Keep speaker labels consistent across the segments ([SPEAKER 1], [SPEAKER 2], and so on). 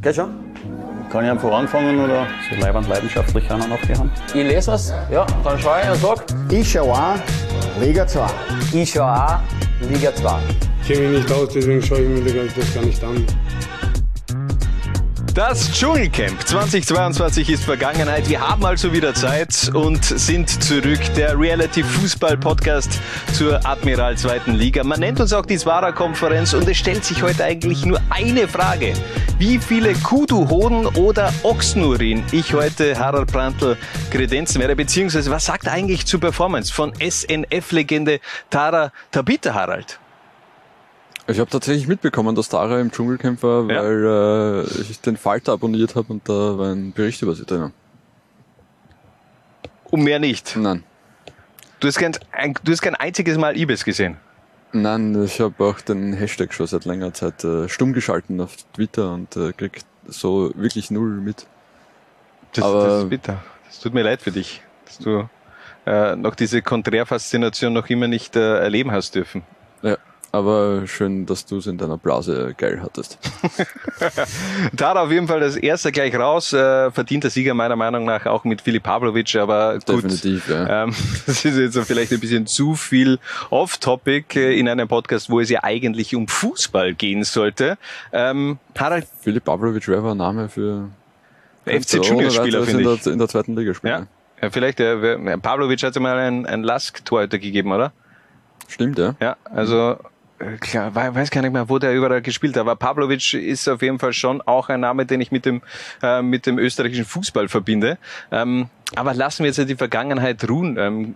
[SPEAKER 1] Geht schon?
[SPEAKER 2] Kann ich einfach anfangen oder?
[SPEAKER 1] So leibend leidenschaftlich einer noch die Hand.
[SPEAKER 3] Ich lese was, ja, dann schaue ich und sag.
[SPEAKER 4] Ich schaue auch Liga 2.
[SPEAKER 3] Ich schaue auch Liga 2.
[SPEAKER 5] Ich kenne mich nicht aus, deswegen schaue ich mir das gar nicht an.
[SPEAKER 6] Das Dschungelcamp 2022 ist Vergangenheit. Wir haben also wieder Zeit und sind zurück. Der Reality-Fußball-Podcast zur Admiral zweiten Liga. Man nennt uns auch die Zwara-Konferenz und es stellt sich heute eigentlich nur eine Frage. Wie viele Kudu-Hoden oder Ochsenurin ich heute Harald Prantl kredenzen werde, beziehungsweise was sagt eigentlich zur Performance von SNF-Legende Tara Tabita Harald?
[SPEAKER 7] Ich habe tatsächlich mitbekommen, dass Tara im Dschungelcamp war,
[SPEAKER 6] Ja.
[SPEAKER 7] weil äh, ich den Falter abonniert habe und da war ein Bericht über sie drin.
[SPEAKER 6] Um mehr nicht.
[SPEAKER 7] Nein.
[SPEAKER 6] Du hast kein, ein, du hast kein einziges Mal Ibis gesehen.
[SPEAKER 7] Nein, ich habe auch den Hashtag schon seit längerer Zeit äh, stumm geschalten auf Twitter und äh, krieg so wirklich null mit.
[SPEAKER 6] Das,
[SPEAKER 7] Aber-
[SPEAKER 6] das ist bitter. Das tut mir leid für dich, dass du äh, noch diese Konträrfaszination noch immer nicht äh, erleben hast dürfen.
[SPEAKER 7] Ja, aber schön, dass du es in deiner Blase geil hattest.
[SPEAKER 6] Tara auf jeden Fall das erste gleich raus, äh, verdienter Sieger meiner Meinung nach auch mit Filip Pavlovic, aber gut.
[SPEAKER 7] Definitiv, ja.
[SPEAKER 6] Ähm, das ist jetzt vielleicht ein bisschen zu viel off-topic äh, in einem Podcast, wo es ja eigentlich um Fußball gehen sollte. Ähm, Harald,
[SPEAKER 7] Philipp Pavlovic wäre ein Name für
[SPEAKER 6] FC Junior-Spieler,
[SPEAKER 7] in,
[SPEAKER 6] finde ich.
[SPEAKER 7] der, in der zweiten Liga spielen.
[SPEAKER 6] Ja, ja vielleicht, äh, Pavlovic hat ja mal ein, ein Lask-Torhüter gegeben, oder?
[SPEAKER 7] Stimmt, ja.
[SPEAKER 6] Ja, also klar, wei- weiß gar nicht mehr, wo der überall gespielt hat. Aber Pavlovic ist auf jeden Fall schon auch ein Name, den ich mit dem äh, mit dem österreichischen Fußball verbinde. Ähm, aber lassen wir jetzt die Vergangenheit ruhen. Ähm,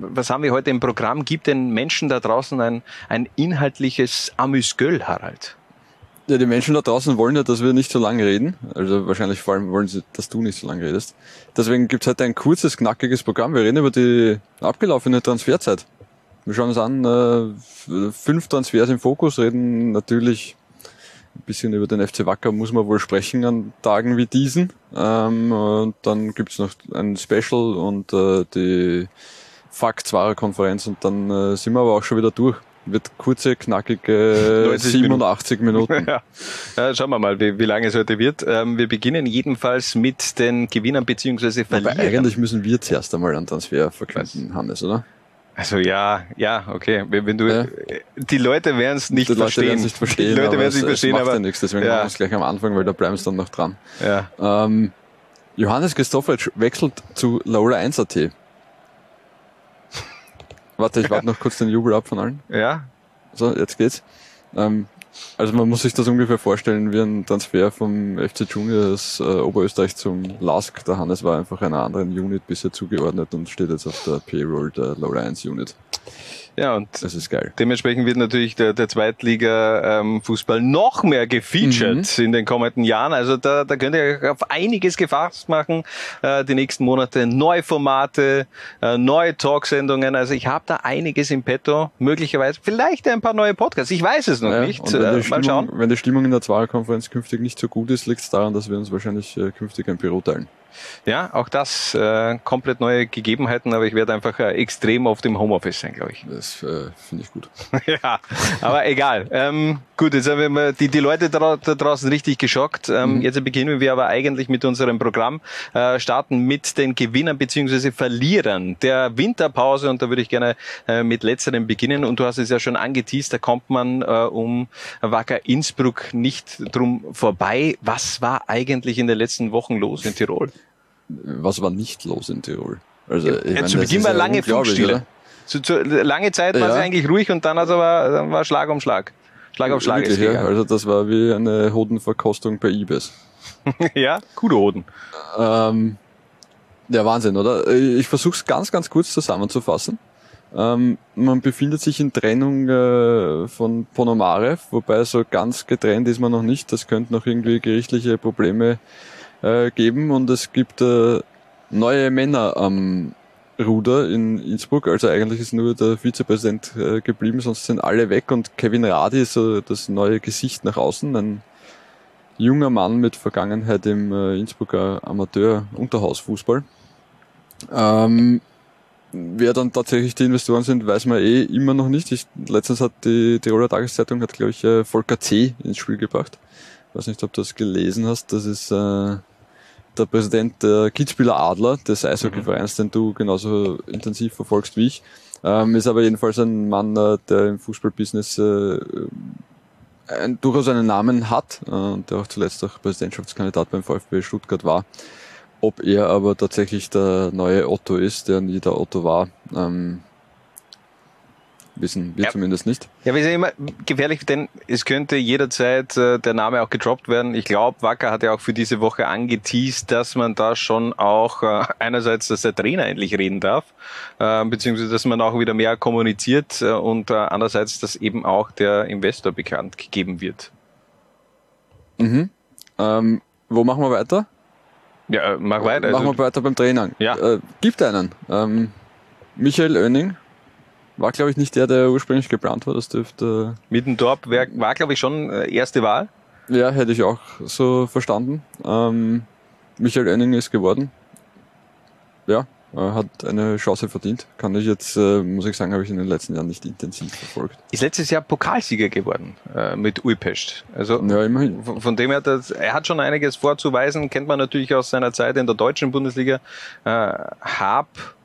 [SPEAKER 6] was haben wir heute im Programm? Gibt den Menschen da draußen ein, ein inhaltliches Amüsgöl, Harald?
[SPEAKER 7] Ja, die Menschen da draußen wollen ja, dass wir nicht so lange reden. Also wahrscheinlich vor allem wollen sie, dass du nicht so lange redest. Deswegen gibt's heute ein kurzes, knackiges Programm. Wir reden über die abgelaufene Transferzeit. Wir schauen uns an, äh, fünf Transfers im Fokus, reden natürlich ein bisschen über den FC Wacker, muss man wohl sprechen an Tagen wie diesen. Ähm, und dann gibt's noch ein Special und äh, die Fakt 2 Konferenz und dann äh, sind wir aber auch schon wieder durch. Wird kurze, knackige
[SPEAKER 6] 90
[SPEAKER 7] 87 Minuten.
[SPEAKER 6] Ja, ja schauen wir mal, wie, wie lange es heute wird. Ähm, wir beginnen jedenfalls mit den Gewinnern beziehungsweise
[SPEAKER 7] Aber
[SPEAKER 6] Verlierern.
[SPEAKER 7] eigentlich müssen wir zuerst einmal einen Transfer verkünden, Hannes, oder?
[SPEAKER 6] Also ja, ja, okay. Wenn, du,
[SPEAKER 7] Ja.
[SPEAKER 6] die Leute werden es nicht verstehen.
[SPEAKER 7] nicht.
[SPEAKER 6] Die Leute werden es nicht verstehen,
[SPEAKER 7] es macht
[SPEAKER 6] aber
[SPEAKER 7] ja nichts, deswegen
[SPEAKER 6] Ja.
[SPEAKER 7] machen wir es gleich am Anfang, weil da bleiben sie dann noch dran.
[SPEAKER 6] ja.
[SPEAKER 7] Ähm, Johannes Christoffel wechselt zu Laura 1.at. Warte, ich warte noch kurz den Jubel ab von allen.
[SPEAKER 6] ja,
[SPEAKER 7] So, jetzt geht's. Ähm, also man muss sich das ungefähr vorstellen wie ein Transfer vom FC Juniors äh, Oberösterreich zum LASK. Der Hannes war einfach einer anderen Unit bisher zugeordnet und steht jetzt auf der Payroll der 1 Unit.
[SPEAKER 6] Ja, und
[SPEAKER 7] Das ist geil.
[SPEAKER 6] dementsprechend wird natürlich der, der Zweitliga-Fußball noch mehr gefeatured
[SPEAKER 7] Mhm.
[SPEAKER 6] in den kommenden Jahren. Also da, da könnt ihr euch auf einiges gefasst machen. Äh, die nächsten Monate neue Formate, äh, neue Talksendungen. Also ich habe da einiges im Petto. Möglicherweise vielleicht ein paar neue Podcasts. Ich weiß es noch
[SPEAKER 7] Ja,
[SPEAKER 6] nicht. Äh, mal schauen.
[SPEAKER 7] wenn die Stimmung in der Zwarer-Konferenz künftig nicht so gut ist, liegt es daran, dass wir uns wahrscheinlich äh, künftig ein Büro teilen.
[SPEAKER 6] Ja, auch das äh, komplett neue Gegebenheiten, aber ich werde einfach äh, extrem auf dem Homeoffice sein, glaube ich.
[SPEAKER 7] Das äh, finde ich gut.
[SPEAKER 6] ja, aber egal. Ähm, gut, jetzt haben wir die, die Leute da, da draußen richtig geschockt. Ähm, Jetzt beginnen wir aber eigentlich mit unserem Programm, äh, starten mit den Gewinnern beziehungsweise Verlierern der Winterpause und da würde ich gerne äh, mit letzterem beginnen und du hast es ja schon angeteased, da kommt man äh, um Wacker Innsbruck nicht drum vorbei. Was war eigentlich in den letzten Wochen los in Tirol?
[SPEAKER 7] Was war nicht los in Tirol? Also, ich
[SPEAKER 6] Ja,
[SPEAKER 7] meine,
[SPEAKER 6] zu Beginn war lange Funkstille. Zu, zu, lange Zeit war
[SPEAKER 7] Ja.
[SPEAKER 6] es eigentlich ruhig und dann, also war, dann war Schlag um Schlag. Schlag auf Schlag ist
[SPEAKER 7] Wirklich, ja.
[SPEAKER 6] gegangen.
[SPEAKER 7] Also das war wie eine Hodenverkostung bei Ibis.
[SPEAKER 6] Ja, Kudohoden.
[SPEAKER 7] Ähm, ja, Wahnsinn, oder? Ich versuche es ganz, ganz kurz zusammenzufassen. Ähm, man befindet sich in Trennung äh, von Ponomarev, wobei so ganz getrennt ist man noch nicht. Das könnte noch irgendwie gerichtliche Probleme äh, geben und es gibt äh, neue Männer am Ruder in Innsbruck. Also eigentlich ist nur der Vizepräsident äh, geblieben, sonst sind alle weg und Kevin Radi ist so das neue Gesicht nach außen, ein junger Mann mit Vergangenheit im äh, Innsbrucker Amateur-Unterhausfußball. Ähm, wer dann tatsächlich die Investoren sind, weiß man eh immer noch nicht. Ich, letztens hat die Tiroler Tageszeitung, hat glaube ich äh, Volker C. ins Spiel gebracht. weiß nicht, ob du das gelesen hast, das ist äh, der Präsident der Kitzbühler Adler, des Eishockeyvereins, den du genauso intensiv verfolgst wie ich. Ähm, ist aber jedenfalls ein Mann, äh, der im Fußballbusiness äh, ein, durchaus einen Namen hat äh, und der auch zuletzt auch Präsidentschaftskandidat beim VfB Stuttgart war. Ob er aber tatsächlich der neue Otto ist, der nie der Otto war, ähm, wissen wir
[SPEAKER 6] Ja.
[SPEAKER 7] zumindest nicht.
[SPEAKER 6] Ja, wir sind immer gefährlich, denn es könnte jederzeit äh, der Name auch gedroppt werden. Ich glaube, Wacker hat ja auch für diese Woche angeteased, dass man da schon auch äh, einerseits, dass der Trainer endlich reden darf, äh, beziehungsweise dass man auch wieder mehr kommuniziert äh, und äh, andererseits, dass eben auch der Investor bekannt gegeben wird.
[SPEAKER 7] Mhm. Ähm, wo machen wir weiter?
[SPEAKER 6] Ja, äh, mach weiter.
[SPEAKER 7] Machen
[SPEAKER 6] Also,
[SPEAKER 7] wir weiter beim Trainer.
[SPEAKER 6] Ja.
[SPEAKER 7] Äh, gibt einen. Ähm, Michael Oenning war, glaube ich, nicht der, der ursprünglich geplant war. Das dürfte,
[SPEAKER 6] Mittendorp wär, war, glaube ich, schon äh, erste Wahl.
[SPEAKER 7] ja, hätte ich auch so verstanden. Ähm, Michael Oenning ist geworden. Ja, er hat eine Chance verdient. Kann ich jetzt, äh, muss ich sagen, habe ich in den letzten Jahren nicht intensiv verfolgt.
[SPEAKER 6] Ist letztes Jahr Pokalsieger geworden äh, mit Újpest. Also
[SPEAKER 7] Ja, immerhin.
[SPEAKER 6] Von, von dem her, das, er hat schon einiges vorzuweisen, kennt man natürlich aus seiner Zeit in der deutschen Bundesliga. Äh, hab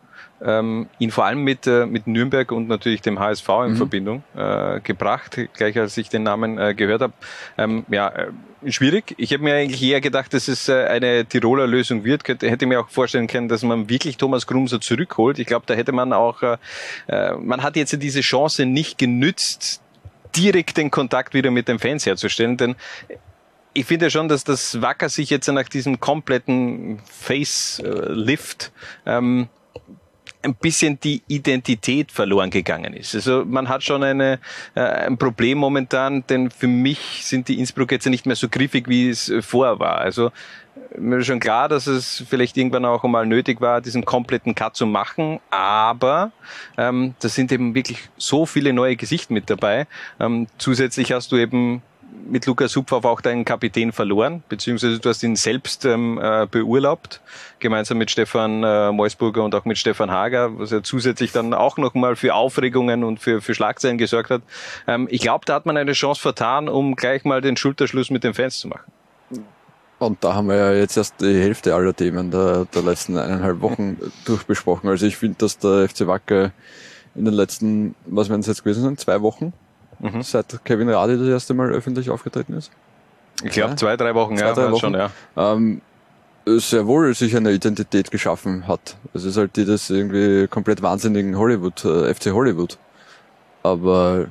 [SPEAKER 6] ähm, ihn vor allem mit, äh, mit Nürnberg und natürlich dem HSV in Verbindung äh, gebracht, gleich als ich den Namen äh, gehört habe. Ähm, ja, äh, schwierig. Ich habe mir eigentlich eher gedacht, dass es äh, eine Tiroler Lösung wird. Könnte, hätte mir auch vorstellen können, dass man wirklich Thomas Grumser zurückholt. Ich glaube, da hätte man auch, äh, äh, man hat jetzt diese Chance nicht genützt, direkt den Kontakt wieder mit den Fans herzustellen, denn ich finde schon, dass das Wacker sich jetzt nach diesem kompletten Facelift ähm, ein bisschen die Identität verloren gegangen ist. Also man hat schon eine, äh, ein Problem momentan, denn für mich sind die Innsbruck jetzt nicht mehr so griffig, wie es vorher war. Also mir ist schon klar, dass es vielleicht irgendwann auch einmal nötig war, diesen kompletten Cut zu machen, aber ähm, da sind eben wirklich so viele neue Gesichter mit dabei. Ähm, zusätzlich hast du eben mit Lukas Hupfauf auch deinen Kapitän verloren, beziehungsweise du hast ihn selbst ähm, äh, beurlaubt, gemeinsam mit Stefan äh, Meusburger und auch mit Stefan Hager, was ja zusätzlich dann auch nochmal für Aufregungen und für, für Schlagzeilen gesorgt hat. Ähm, ich glaube, da hat man eine Chance vertan, um gleich mal den Schulterschluss mit den Fans zu machen.
[SPEAKER 7] Und da haben wir ja jetzt erst die Hälfte aller Themen der, der letzten eineinhalb Wochen durchbesprochen. Also ich finde, dass der FC Wacker in den letzten, was werden es jetzt gewesen sein, zwei Wochen,
[SPEAKER 6] Mhm.
[SPEAKER 7] seit Kevin Radi das erste Mal öffentlich aufgetreten ist,
[SPEAKER 6] Ich glaube, zwei, drei Wochen,
[SPEAKER 7] Zwei,
[SPEAKER 6] ja,
[SPEAKER 7] drei Wochen.
[SPEAKER 6] schon, ja.
[SPEAKER 7] ähm, sehr wohl sich eine Identität geschaffen hat. Es ist halt die des irgendwie komplett wahnsinnigen Hollywood, äh, FC Hollywood. Aber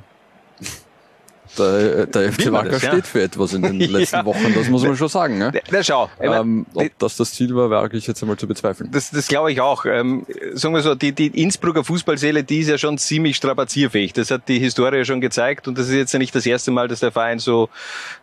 [SPEAKER 7] der, der FC Wacker
[SPEAKER 6] das, ja?
[SPEAKER 7] steht für etwas in den letzten
[SPEAKER 6] Ja.
[SPEAKER 7] Wochen, das muss man schon sagen. Ne?
[SPEAKER 6] Na schau,
[SPEAKER 7] Ähm, ob das das Ziel war, wage ich jetzt einmal zu bezweifeln.
[SPEAKER 6] Das, das glaube ich auch. Ähm, sagen wir so, die, die Innsbrucker Fußballseele, die ist ja schon ziemlich strapazierfähig. Das hat die Historie schon gezeigt und das ist jetzt ja nicht das erste Mal, dass der Verein so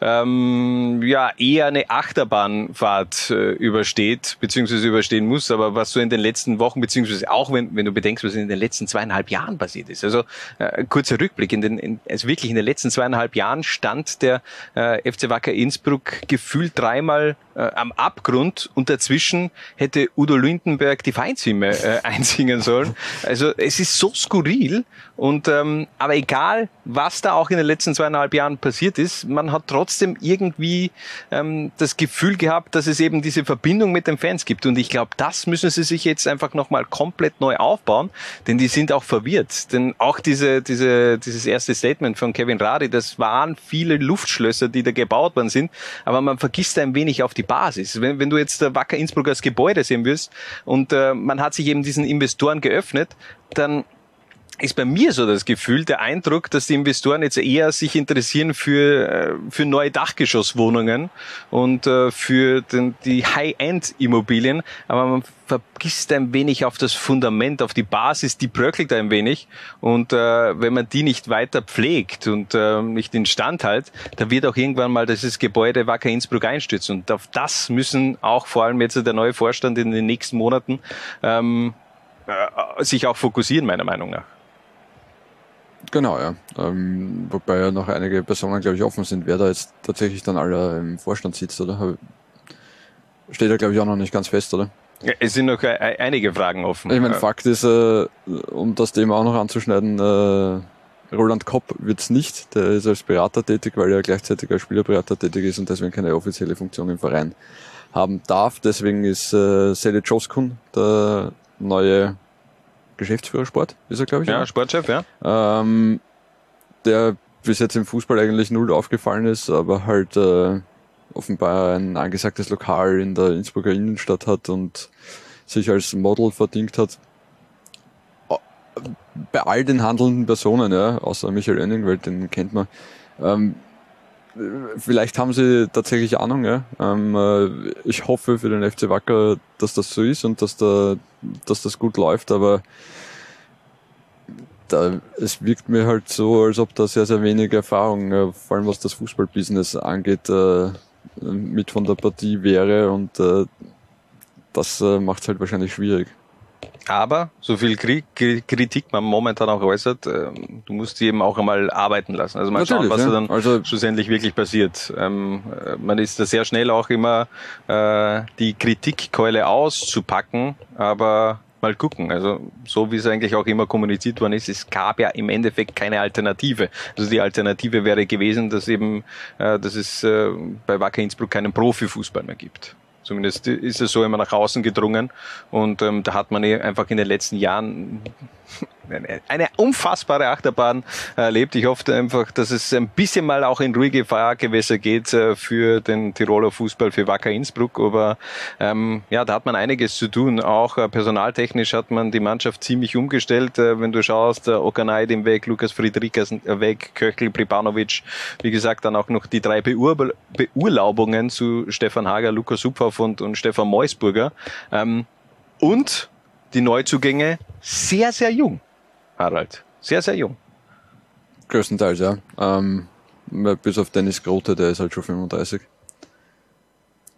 [SPEAKER 6] ähm, ja eher eine Achterbahnfahrt äh, übersteht beziehungsweise überstehen muss. Aber was so in den letzten Wochen beziehungsweise auch wenn, wenn du bedenkst, was in den letzten zweieinhalb Jahren passiert ist. Also äh, kurzer Rückblick in den in, also wirklich in den letzten zweieinhalb Jahren stand der äh, FC Wacker Innsbruck gefühlt dreimal äh, am Abgrund und dazwischen hätte Udo Lindenberg die Vereinshymne äh, einsingen sollen. Also es ist so skurril und ähm, aber egal, was da auch in den letzten zweieinhalb Jahren passiert ist, man hat trotzdem irgendwie ähm, das Gefühl gehabt, dass es eben diese Verbindung mit den Fans gibt und ich glaube, das müssen sie sich jetzt einfach nochmal komplett neu aufbauen, denn die sind auch verwirrt, denn auch diese, diese, dieses erste Statement von Kevin Radi, das waren viele Luftschlösser, die da gebaut worden sind, aber man vergisst ein wenig auf die Basis. Wenn, wenn du jetzt der Wacker Innsbruck als Gebäude sehen wirst und äh, man hat sich eben diesen Investoren geöffnet, dann ist bei mir so das Gefühl, der Eindruck, dass die Investoren jetzt eher sich interessieren für, äh, für neue Dachgeschosswohnungen und äh, für den, die High-End-Immobilien, aber man vergisst ein wenig auf das Fundament, auf die Basis, die bröckelt ein wenig. Und äh, wenn man die nicht weiter pflegt und äh, nicht instand hält, dann wird auch irgendwann mal dieses Gebäude Wacker Innsbruck einstürzen. Und auf das müssen auch vor allem jetzt der neue Vorstand in den nächsten Monaten ähm, äh, sich auch fokussieren, meiner Meinung nach.
[SPEAKER 7] Genau, ja. Ähm, wobei ja noch einige Personen, glaube ich, offen sind, wer da jetzt tatsächlich dann alle im Vorstand sitzt, oder? Steht ja, glaube ich, auch noch nicht ganz fest, oder?
[SPEAKER 6] Ja, es sind noch e- einige Fragen offen.
[SPEAKER 7] Ich meine,
[SPEAKER 6] Äh,
[SPEAKER 7] Fakt ist, äh, um das Thema auch noch anzuschneiden, äh, Roland Kopp wird's nicht, der ist als Berater tätig, weil er gleichzeitig als Spielerberater tätig ist und deswegen keine offizielle Funktion im Verein haben darf. Deswegen ist äh, Sele Joskun der neue Geschäftsführer Sport, ist er, glaube ich.
[SPEAKER 6] Ja,
[SPEAKER 7] oder?
[SPEAKER 6] Sportchef, ja.
[SPEAKER 7] ähm, der bis jetzt im Fußball eigentlich null aufgefallen ist, aber halt äh, offenbar ein angesagtes Lokal in der Innsbrucker Innenstadt hat und sich als Model verdient hat. Bei all den handelnden Personen, ja, außer Michael Oenning, weil den kennt man, ähm, vielleicht haben sie tatsächlich Ahnung, ja. Ähm, äh, ich hoffe für den FC Wacker, dass das so ist und dass da, dass das gut läuft, aber da, es wirkt mir halt so, als ob da sehr, sehr wenig Erfahrung, äh, vor allem was das Fußballbusiness angeht, äh, mit von der Partie wäre und äh, das äh, macht es halt wahrscheinlich schwierig.
[SPEAKER 6] Aber so viel Kri Kri Kritik man momentan auch äußert, ähm, du musst die eben auch einmal arbeiten lassen. Also mal schauen,
[SPEAKER 7] Natürlich,
[SPEAKER 6] was da
[SPEAKER 7] ja.
[SPEAKER 6] dann
[SPEAKER 7] Also-
[SPEAKER 6] schlussendlich wirklich passiert. Ähm, äh, man ist da sehr schnell auch immer äh, die Kritikkeule auszupacken, aber mal gucken. Also so wie es eigentlich auch immer kommuniziert worden ist, es gab ja im Endeffekt keine Alternative. Also die Alternative wäre gewesen, dass eben, äh, dass es bei Wacker Innsbruck keinen Profifußball mehr gibt. Zumindest ist es so immer nach außen gedrungen. Und ähm, da hat man eh einfach in den letzten Jahren eine, unfassbare Achterbahn erlebt. Ich hoffe einfach, dass es ein bisschen mal auch in ruhige Fahrgewässer geht äh, für den Tiroler Fußball, für Wacker Innsbruck. Aber ähm, ja, da hat man einiges zu tun. Auch äh, personaltechnisch hat man die Mannschaft ziemlich umgestellt. Äh, wenn du schaust, äh, Okanai den Weg, Lukas Friedrichs weg, Köchel, Pripanovic. Wie gesagt, dann auch noch die drei Beurbe Beurlaubungen zu Stefan Hager, Lukas Uphoff und, und Stefan Meusburger. Ähm, und die Neuzugänge sehr, sehr jung. Harald. Sehr, sehr jung.
[SPEAKER 7] Größtenteils, ja. Ähm, bis auf Dennis Grote, der ist halt schon 35.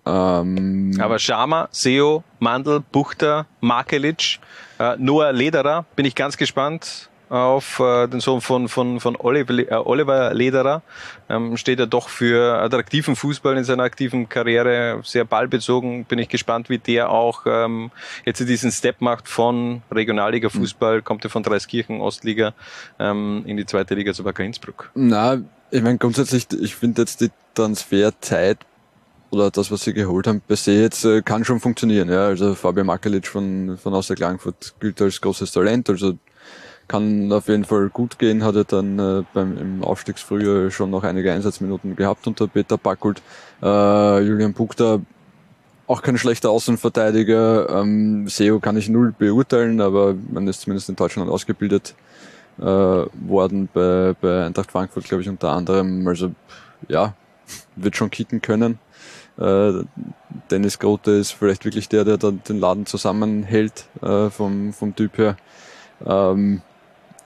[SPEAKER 7] Ähm,
[SPEAKER 6] Aber Schama, Seo, Mandl, Buchter, Markelic, äh, Noah Lederer, bin ich ganz gespannt auf äh, den Sohn von, von, von Oliver, äh, Oliver Lederer. Ähm, steht er doch für attraktiven Fußball in seiner aktiven Karriere, sehr ballbezogen. Bin ich gespannt, wie der auch ähm, jetzt diesen Step macht von Regionalliga-Fußball, kommt er von Dreiskirchen, Ostliga, ähm, in die zweite Liga zu Wacker Innsbruck.
[SPEAKER 7] Na, ich meine grundsätzlich, ich finde jetzt die Transferzeit oder das, was sie geholt haben, per se jetzt äh, kann schon funktionieren. Ja, also Fabian Makalic von von aus der Klagenfurt gilt als großes Talent, also kann auf jeden Fall gut gehen, hat er dann äh, beim im Aufstiegsfrühjahr schon noch einige Einsatzminuten gehabt unter Peter Backult. Äh, Julian Bukta auch kein schlechter Außenverteidiger. Ähm, SEO kann ich null beurteilen, aber man ist zumindest in Deutschland ausgebildet äh, worden bei, bei Eintracht Frankfurt, glaube ich, unter anderem. Also ja, wird schon kitten können. Äh, Dennis Grote ist vielleicht wirklich der, der dann den Laden zusammenhält äh, vom, vom Typ her. Ähm,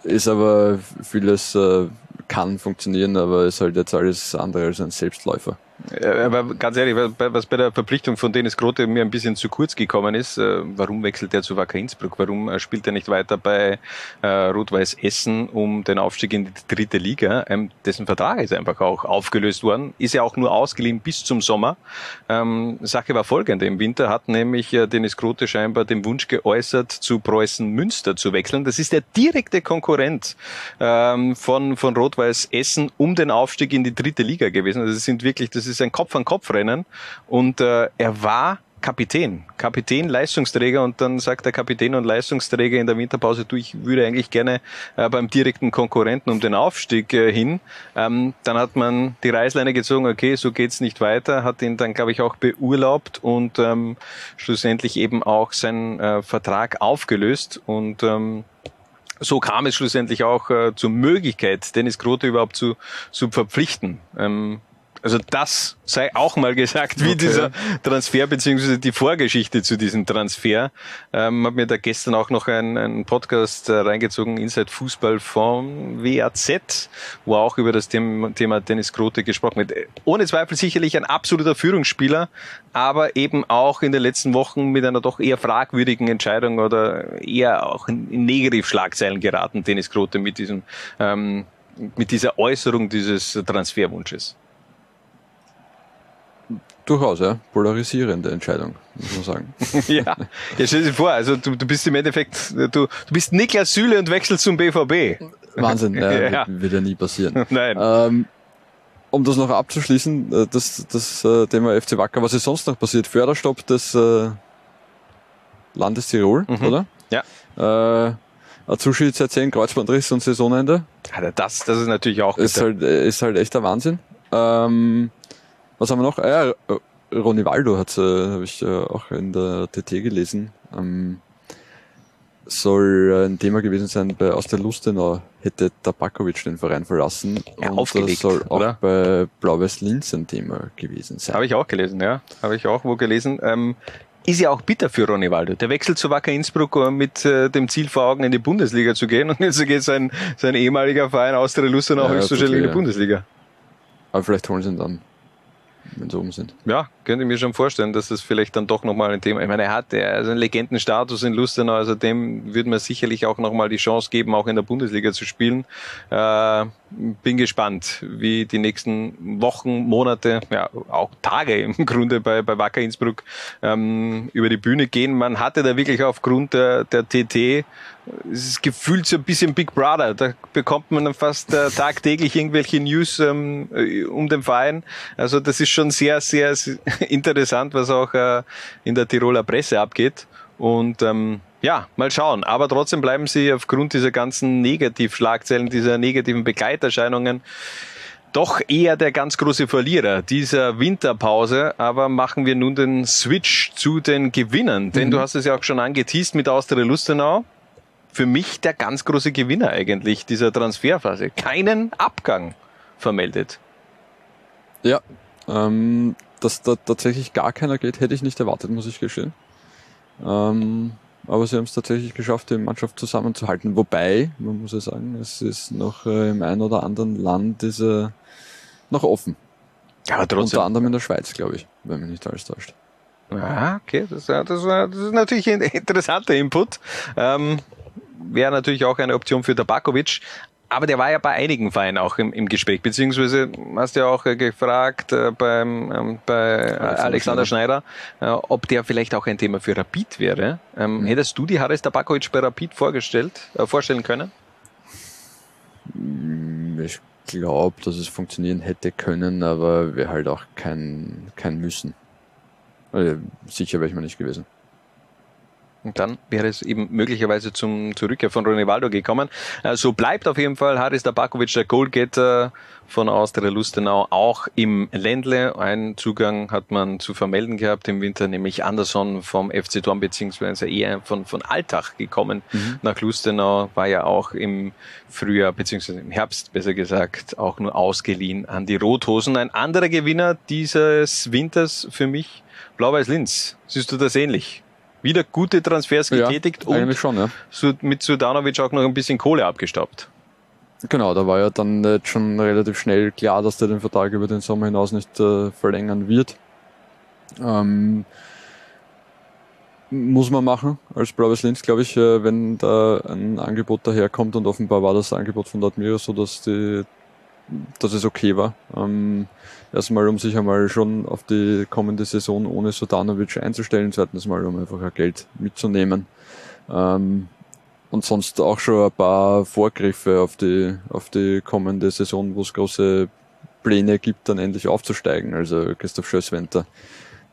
[SPEAKER 7] ist aber vieles äh, kann funktionieren, aber ist halt jetzt alles andere als ein Selbstläufer.
[SPEAKER 6] Äh, Aber ganz ehrlich, was bei der Verpflichtung von Dennis Grote mir ein bisschen zu kurz gekommen ist, äh, warum wechselt er zu Wacker Innsbruck? Warum äh, spielt er nicht weiter bei Rot-Weiß Essen um den Aufstieg in die dritte Liga? Ähm, dessen Vertrag ist einfach auch aufgelöst worden, ist ja auch nur ausgeliehen bis zum Sommer. Ähm, Sache war folgende, im Winter hat nämlich Dennis Grote scheinbar den Wunsch geäußert, zu Preußen Münster zu wechseln. Das ist der direkte Konkurrent ähm, von, von Rot-Weiß Essen um den Aufstieg in die dritte Liga gewesen. Also es sind wirklich, das ist ein Kopf-an-Kopf-Rennen und äh, er war Kapitän, Kapitän, Leistungsträger und dann sagt der Kapitän und Leistungsträger in der Winterpause, du, ich würde eigentlich gerne äh, beim direkten Konkurrenten um den Aufstieg äh, hin. Ähm, dann hat man die Reißleine gezogen, okay, so geht's nicht weiter, hat ihn dann, glaube ich, auch beurlaubt und ähm, schlussendlich eben auch seinen äh, Vertrag aufgelöst und ähm, so kam es schlussendlich auch äh, zur Möglichkeit, Dennis Grote überhaupt zu, zu verpflichten. Ähm, also das sei auch mal gesagt, wie
[SPEAKER 7] Okay.
[SPEAKER 6] dieser Transfer beziehungsweise die Vorgeschichte zu diesem Transfer. Ähm, habe mir da gestern auch noch einen, einen Podcast äh, reingezogen, Inside Fußball vom WAZ, wo auch über das Thema, Thema Dennis Grote gesprochen wird. Ohne Zweifel sicherlich ein absoluter Führungsspieler, aber eben auch in den letzten Wochen mit einer doch eher fragwürdigen Entscheidung oder eher auch in, in Negativschlagzeilen geraten, Dennis Grote mit diesem ähm, mit dieser Äußerung dieses Transferwunsches.
[SPEAKER 7] Durchaus, ja. Polarisierende Entscheidung, muss man sagen.
[SPEAKER 6] ja, ja stell dir vor, also du, du bist im Endeffekt, du, du bist Niklas Süle und wechselst zum BVB.
[SPEAKER 7] Wahnsinn, ja,
[SPEAKER 6] Ja.
[SPEAKER 7] Wird, wird ja nie passieren.
[SPEAKER 6] Nein.
[SPEAKER 7] Ähm, um das noch abzuschließen, äh, das, das äh, Thema FC Wacker, was ist sonst noch passiert? Förderstopp des äh, Landes Tirol,
[SPEAKER 6] Mhm.
[SPEAKER 7] oder?
[SPEAKER 6] Ja.
[SPEAKER 7] Äh, Atsushi seit 10 Kreuzbandriss und Saisonende.
[SPEAKER 6] Das, das ist natürlich auch
[SPEAKER 7] Ist halt, äh, ist halt echt der Wahnsinn. Ähm, was haben wir noch? Ah, ja, äh, Ronivaldo hat, äh, habe ich äh, auch in der TT gelesen. Ähm, soll äh, ein Thema gewesen sein, bei aus der Lustenau hätte Tabakovic den Verein verlassen.
[SPEAKER 6] Ja,
[SPEAKER 7] und
[SPEAKER 6] aufgelegt,
[SPEAKER 7] das soll auch
[SPEAKER 6] oder?
[SPEAKER 7] bei Blau-Weiß Linz ein Thema gewesen sein.
[SPEAKER 6] Habe ich auch gelesen, ja. Habe ich auch wo gelesen. Ähm, ist ja auch bitter für Ronny Waldo. Der wechselt zu Wacker Innsbruck mit äh, dem Ziel vor Augen in die Bundesliga zu gehen und jetzt geht sein, sein ehemaliger Verein Austria Lustenau
[SPEAKER 7] Ja,
[SPEAKER 6] höchstwahrscheinlich in die
[SPEAKER 7] ja.
[SPEAKER 6] Bundesliga.
[SPEAKER 7] Aber vielleicht holen sie ihn dann, wenn sie oben sind.
[SPEAKER 6] Ja, könnte ich mir schon vorstellen, dass das vielleicht dann doch nochmal ein Thema Ich meine, er hat also einen Legendenstatus in Lustenau, also dem würde man sicherlich auch nochmal die Chance geben, auch in der Bundesliga zu spielen. Äh, bin gespannt, wie die nächsten Wochen, Monate, ja auch Tage im Grunde bei, bei Wacker Innsbruck ähm, über die Bühne gehen. Man hatte da wirklich aufgrund der, der TT es ist gefühlt so ein bisschen Big Brother. Da bekommt man dann fast äh, tagtäglich irgendwelche News ähm, äh, um den Verein. Also das ist schon sehr, sehr, sehr interessant, was auch äh, in der Tiroler Presse abgeht. Und ähm, ja, mal schauen. Aber trotzdem bleiben sie aufgrund dieser ganzen Negativschlagzeilen, dieser negativen Begleiterscheinungen doch eher der ganz große Verlierer dieser Winterpause. Aber machen wir nun den Switch zu den Gewinnern. Denn du hast es ja auch schon angeteased mit Austria Lustenau für mich der ganz große Gewinner eigentlich dieser Transferphase. Keinen Abgang vermeldet.
[SPEAKER 7] Ja, ähm, dass da tatsächlich gar keiner geht, hätte ich nicht erwartet, muss ich gestehen. Ähm, aber sie haben es tatsächlich geschafft, die Mannschaft zusammenzuhalten. Wobei, man muss ja sagen, es ist noch äh, im einen oder anderen Land diese noch offen.
[SPEAKER 6] Aber trotzdem.
[SPEAKER 7] Unter anderem in der Schweiz, glaube ich, wenn mich nicht alles täuscht.
[SPEAKER 6] Ah, okay, das, das, das ist natürlich ein interessanter Input. Ähm, Wäre natürlich auch eine Option für Tabakovic. Aber der war ja bei einigen Vereinen auch im, im Gespräch, beziehungsweise hast du ja auch äh, gefragt äh, beim, ähm, bei äh, Alexander Schneider, äh, ob der vielleicht auch ein Thema für Rapid wäre. Ähm, Hättest du die Haris Tabakovic bei Rapid vorgestellt, äh, vorstellen können?
[SPEAKER 7] Ich glaube, dass es funktionieren hätte können, aber wäre halt auch kein, kein Müssen. Also, sicher wäre ich mir nicht gewesen.
[SPEAKER 6] Und dann wäre es eben möglicherweise zum, zur Rückkehr von Ronaldo gekommen. Äh, so bleibt auf jeden Fall Haris Tabakovic der Goalgetter von Austria Lustenau auch im Ländle. Einen Zugang hat man zu vermelden gehabt im Winter, nämlich Anderson vom FC Dorn beziehungsweise eher von, von Altach gekommen nach Lustenau, war ja auch im Frühjahr beziehungsweise im Herbst besser gesagt auch nur ausgeliehen an die Rothosen. Ein anderer Gewinner dieses Winters für mich, Blau-Weiß Linz. Siehst du das ähnlich? Wieder gute Transfers getätigt und
[SPEAKER 7] eigentlich schon, ja.
[SPEAKER 6] mit Sudanovic auch noch ein bisschen Kohle abgestaubt.
[SPEAKER 7] Genau, da war ja dann jetzt schon relativ schnell klar, dass der den Vertrag über den Sommer hinaus nicht äh, verlängern wird. Ähm, muss man machen als Blaues Linz, glaube ich, äh, wenn da ein Angebot daherkommt und offenbar war das Angebot von Admira so, dass die, dass es okay war. Ähm, erstmal, um sich einmal schon auf die kommende Saison ohne Sudanovic einzustellen, zweitens mal, um einfach Geld mitzunehmen. Ähm, und sonst auch schon ein paar Vorgriffe auf die, auf die kommende Saison, wo es große Pläne gibt, dann endlich aufzusteigen. Also Christoph Schösswenter,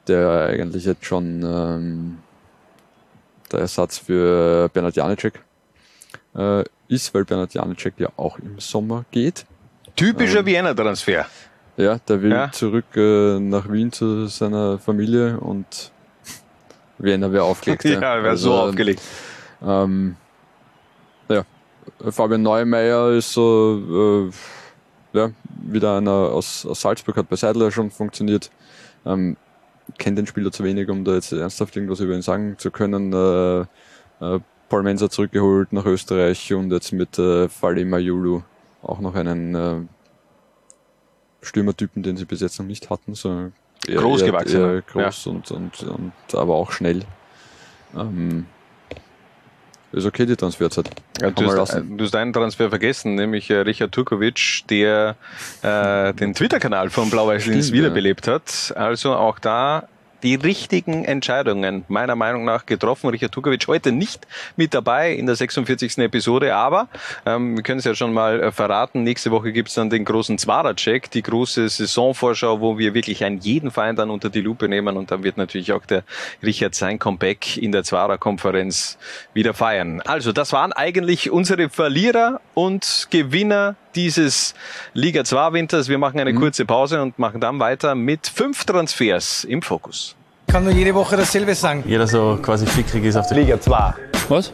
[SPEAKER 7] der eigentlich jetzt schon ähm, der Ersatz für Bernhard Janicek äh, ist, weil Bernhard Janicek ja auch im Sommer geht.
[SPEAKER 6] Typischer Vienna-Transfer.
[SPEAKER 7] Ja, der will
[SPEAKER 6] Ja.
[SPEAKER 7] zurück äh, nach Wien zu seiner Familie und Vienna wäre aufgelegt.
[SPEAKER 6] Ja, wäre so
[SPEAKER 7] Also,
[SPEAKER 6] aufgelegt.
[SPEAKER 7] Ähm, ja, Fabian Neumeier ist so, äh, ja, wieder einer aus, aus Salzburg, hat bei Seidler schon funktioniert. Ähm, kennt den Spieler zu wenig, um da jetzt ernsthaft irgendwas über ihn sagen zu können. Äh, äh, Paul Menser zurückgeholt nach Österreich und jetzt mit äh, Fali Mayulu auch noch einen äh, Stürmertypen, den sie bis jetzt noch nicht hatten. So eher,
[SPEAKER 6] Großgewachsener,
[SPEAKER 7] Eher, eher groß und, und, und aber auch schnell. Ähm, ist okay, die Transferzeit.
[SPEAKER 6] Ja, du, hast, du hast einen Transfer vergessen, nämlich äh, Richard Turkovic, der äh, den Twitter-Kanal von Blau-Weiß Linz
[SPEAKER 7] Stimmt, ja.
[SPEAKER 6] wiederbelebt hat. Also auch da die richtigen Entscheidungen meiner Meinung nach getroffen. Richard Tukovic heute nicht mit dabei in der 46. Episode, aber ähm, wir können es ja schon mal äh, verraten, nächste Woche gibt's dann den großen Zwarer-Check, die große Saisonvorschau, wo wir wirklich einen jeden Verein dann unter die Lupe nehmen und dann wird natürlich auch der Richard sein Comeback in der Zwarer-Konferenz wieder feiern. Also das waren eigentlich unsere Verlierer und Gewinner dieses Liga 2 Winters. Wir machen eine kurze Pause und machen dann weiter mit fünf Transfers im Fokus.
[SPEAKER 8] kann nur jede Woche dasselbe sagen.
[SPEAKER 1] Jeder so quasi fickrig ist auf der
[SPEAKER 2] Liga 2.
[SPEAKER 1] Was?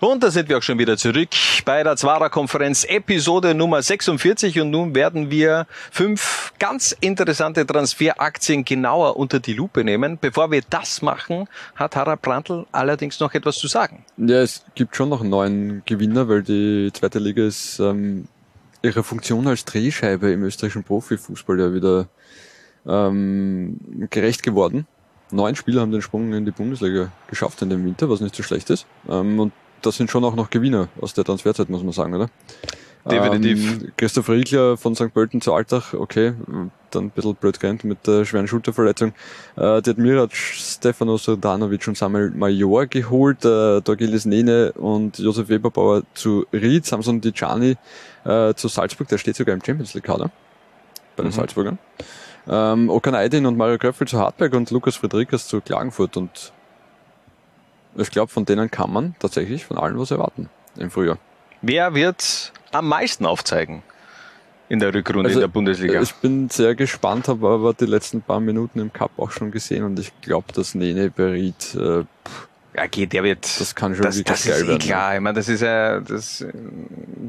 [SPEAKER 6] Und da sind wir auch schon wieder zurück bei der Zwarer-Konferenz Episode Nummer 46 und nun werden wir fünf ganz interessante Transferaktien genauer unter die Lupe nehmen. Bevor wir das machen, hat Harald Brandl allerdings noch etwas zu sagen.
[SPEAKER 7] Ja, es gibt schon noch einen neuen Gewinner, weil die zweite Liga ist ähm, ihrer Funktion als Drehscheibe im österreichischen Profifußball ja wieder ähm, gerecht geworden. Neun Spieler haben den Sprung in die Bundesliga geschafft in dem Winter, was nicht so schlecht ist. Ähm, und das sind schon auch noch Gewinner aus der Transferzeit, muss man sagen, oder?
[SPEAKER 6] Definitiv.
[SPEAKER 7] Ähm, Christoph Riegler von St. Pölten zu Altach, okay, dann ein bisschen blöd geendet mit der schweren Schulterverletzung. Äh, die hat Mirac, Stefano Sordanovic und Samuel Major geholt, äh, Dorgilis Nene und Josef Weberbauer zu Ried, Samson Dicani äh, zu Salzburg, der steht sogar im Champions League Kader bei den Salzburgern. Ähm, Okan Aydin und Mario Kröffel zu Hartberg und Lukas Friedrichs zu Klagenfurt und ich glaube, von denen kann man tatsächlich von allen was erwarten im Frühjahr.
[SPEAKER 6] Wer wird am meisten aufzeigen in der Rückrunde
[SPEAKER 7] Also,
[SPEAKER 6] in der Bundesliga?
[SPEAKER 7] Ich bin sehr gespannt, habe aber die letzten paar Minuten im Cup auch schon gesehen und ich glaube, dass Nene Berit, äh,
[SPEAKER 6] okay, der wird.
[SPEAKER 7] das kann schon
[SPEAKER 6] das, das ist eh klar. Ich meine, das ist ja, das, äh,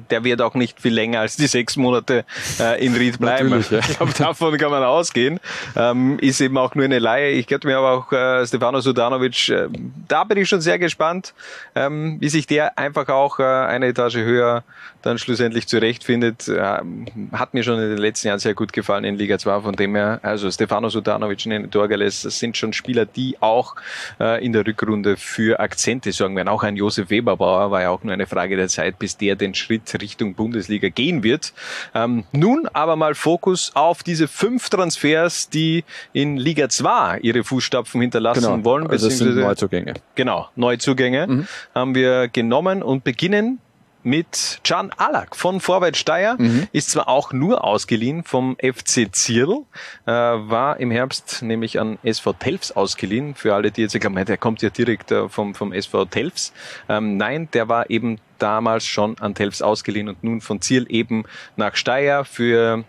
[SPEAKER 6] der wird auch nicht viel länger als die sechs Monate äh, in Ried bleiben.
[SPEAKER 7] Ja.
[SPEAKER 6] Ich glaube, davon kann man ausgehen. Ähm, ist eben auch nur eine Laie. Ich könnte mir aber auch äh, Stefano Sudanovic, äh, da bin ich schon sehr gespannt, ähm, wie sich der einfach auch äh, eine Etage höher dann schlussendlich zurechtfindet. Ähm, hat mir schon in den letzten Jahren sehr gut gefallen in Liga 2. Von dem her, also Stefano Sudanovic und Dorgales, das sind schon Spieler, die auch äh, in der Rückrunde für Akzente sorgen werden. Auch ein Josef Weberbauer war ja auch nur eine Frage der Zeit, bis der den Schritt Richtung Bundesliga gehen wird. Ähm, nun aber mal Fokus auf diese fünf Transfers, die in Liga 2 ihre Fußstapfen hinterlassen wollen.
[SPEAKER 7] also das sind Neuzugänge.
[SPEAKER 6] Genau, Neuzugänge haben wir genommen und beginnen mit Can Alak von Vorwärts Steyr. Ist zwar auch nur ausgeliehen vom FC Zierl, äh, war im Herbst nämlich an SV Telfs ausgeliehen. Für alle, die jetzt glauben, der kommt ja direkt äh, vom, vom SV Telfs. Ähm, nein, der war eben damals schon an Telfs ausgeliehen und nun von Zierl eben nach Steyr für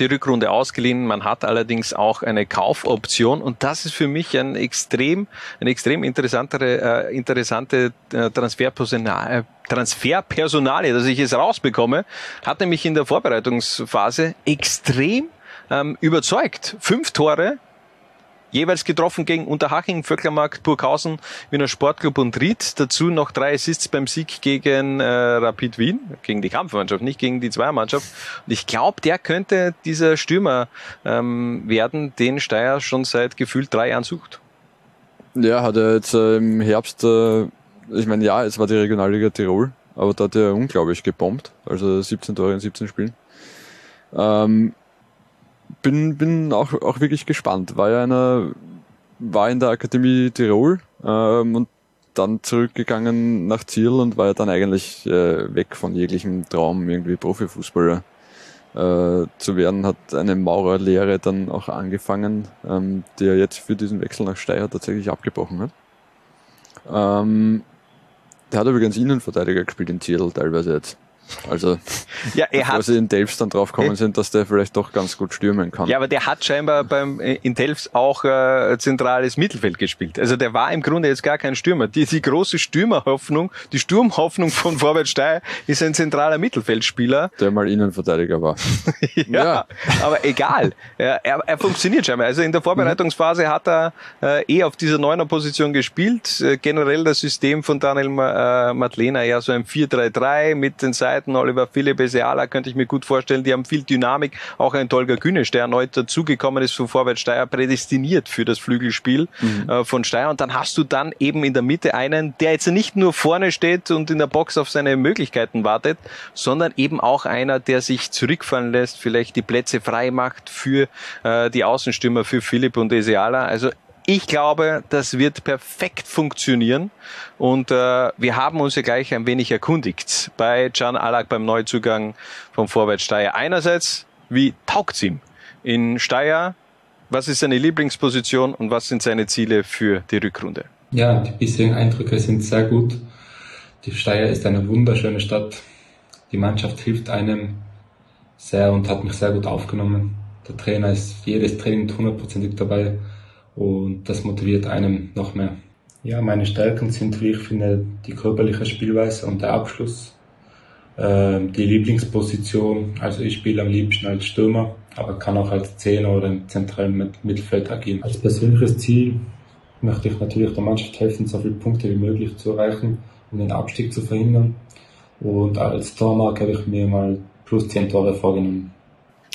[SPEAKER 6] die Rückrunde ausgeliehen. Man hat allerdings auch eine Kaufoption und das ist für mich ein extrem, eine extrem interessantere, äh, interessante äh, Transferpersonal, Transferpersonalie, dass ich es rausbekomme, hat nämlich in der Vorbereitungsphase extrem ähm, überzeugt. Fünf Tore, jeweils getroffen gegen Unterhaching, Vöcklermarkt, Burghausen, Wiener Sportclub und Ried. Dazu noch drei Assists beim Sieg gegen äh, Rapid Wien, gegen die Kampfmannschaft, nicht gegen die Zweiermannschaft. Und ich glaube, der könnte dieser Stürmer ähm, werden, den Steyr schon seit gefühlt drei Jahren sucht.
[SPEAKER 7] Ja, hat er jetzt äh, im Herbst, äh, ich meine, ja, es war die Regionalliga Tirol, aber da hat er unglaublich gebombt. Also 17 Tore in 17 Spielen. Ähm, bin, bin auch, auch wirklich gespannt. War ja einer, war in der Akademie Tirol ähm, und dann zurückgegangen nach Ziel und war ja dann eigentlich äh, weg von jeglichem Traum, irgendwie Profifußballer äh, zu werden, hat eine Maurerlehre dann auch angefangen, ähm, die er jetzt für diesen Wechsel nach Steyr tatsächlich abgebrochen hat. Ähm, der hat übrigens Innenverteidiger gespielt in Ziel teilweise jetzt. Also,
[SPEAKER 6] Ja, er hat-
[SPEAKER 7] sie in Delfs dann draufgekommen sind, dass der vielleicht doch ganz gut stürmen kann.
[SPEAKER 6] Ja, aber der hat scheinbar beim äh, in Delfs auch äh, zentrales Mittelfeld gespielt. Also der war im Grunde jetzt gar kein Stürmer. Die, die große Stürmerhoffnung, die Sturmhoffnung von Vorwärts Steyr ist ein zentraler Mittelfeldspieler.
[SPEAKER 7] Der mal Innenverteidiger war.
[SPEAKER 6] ja, aber egal. Er, er, er funktioniert scheinbar. Also in der Vorbereitungsphase hat er äh, eh auf dieser Neuner-Position gespielt. Äh, generell das System von Daniel äh, Madlena, ja so ein 4-3-3 mit den Seiten Oliver Philipp, Seala könnte ich mir gut vorstellen. Die haben viel Dynamik. Auch ein Tolga Günesch, der erneut dazugekommen ist von Vorwärts Steyr, prädestiniert für das Flügelspiel äh, von Steyr. Und dann hast du dann eben in der Mitte einen, der jetzt nicht nur vorne steht und in der Box auf seine Möglichkeiten wartet, sondern eben auch einer, der sich zurückfallen lässt, vielleicht die Plätze frei macht für äh, die Außenstürmer, für Philipp und Eseala. Also ich glaube, das wird perfekt funktionieren und äh, wir haben uns ja gleich ein wenig erkundigt bei Can Alak beim Neuzugang vom Vorwärts Steyr. Einerseits, wie taugt's ihm in Steyr? Was ist seine Lieblingsposition und was sind seine Ziele für die Rückrunde?
[SPEAKER 9] Ja, die bisherigen Eindrücke sind sehr gut. Die Steyr ist eine wunderschöne Stadt. Die Mannschaft hilft einem sehr und hat mich sehr gut aufgenommen. Der Trainer ist jedes Training hundertprozentig dabei und das motiviert einem noch mehr. Ja, meine Stärken sind, wie ich finde, die körperliche Spielweise und der Abschluss. Ähm, die Lieblingsposition, also ich spiele am liebsten als Stürmer, aber kann auch als Zehner oder im zentralen Mit- Mittelfeld agieren. Als persönliches Ziel möchte ich natürlich der Mannschaft helfen, so viele Punkte wie möglich zu erreichen, um den Abstieg zu verhindern. Und als Tormark habe ich mir mal plus 10 Tore vorgenommen.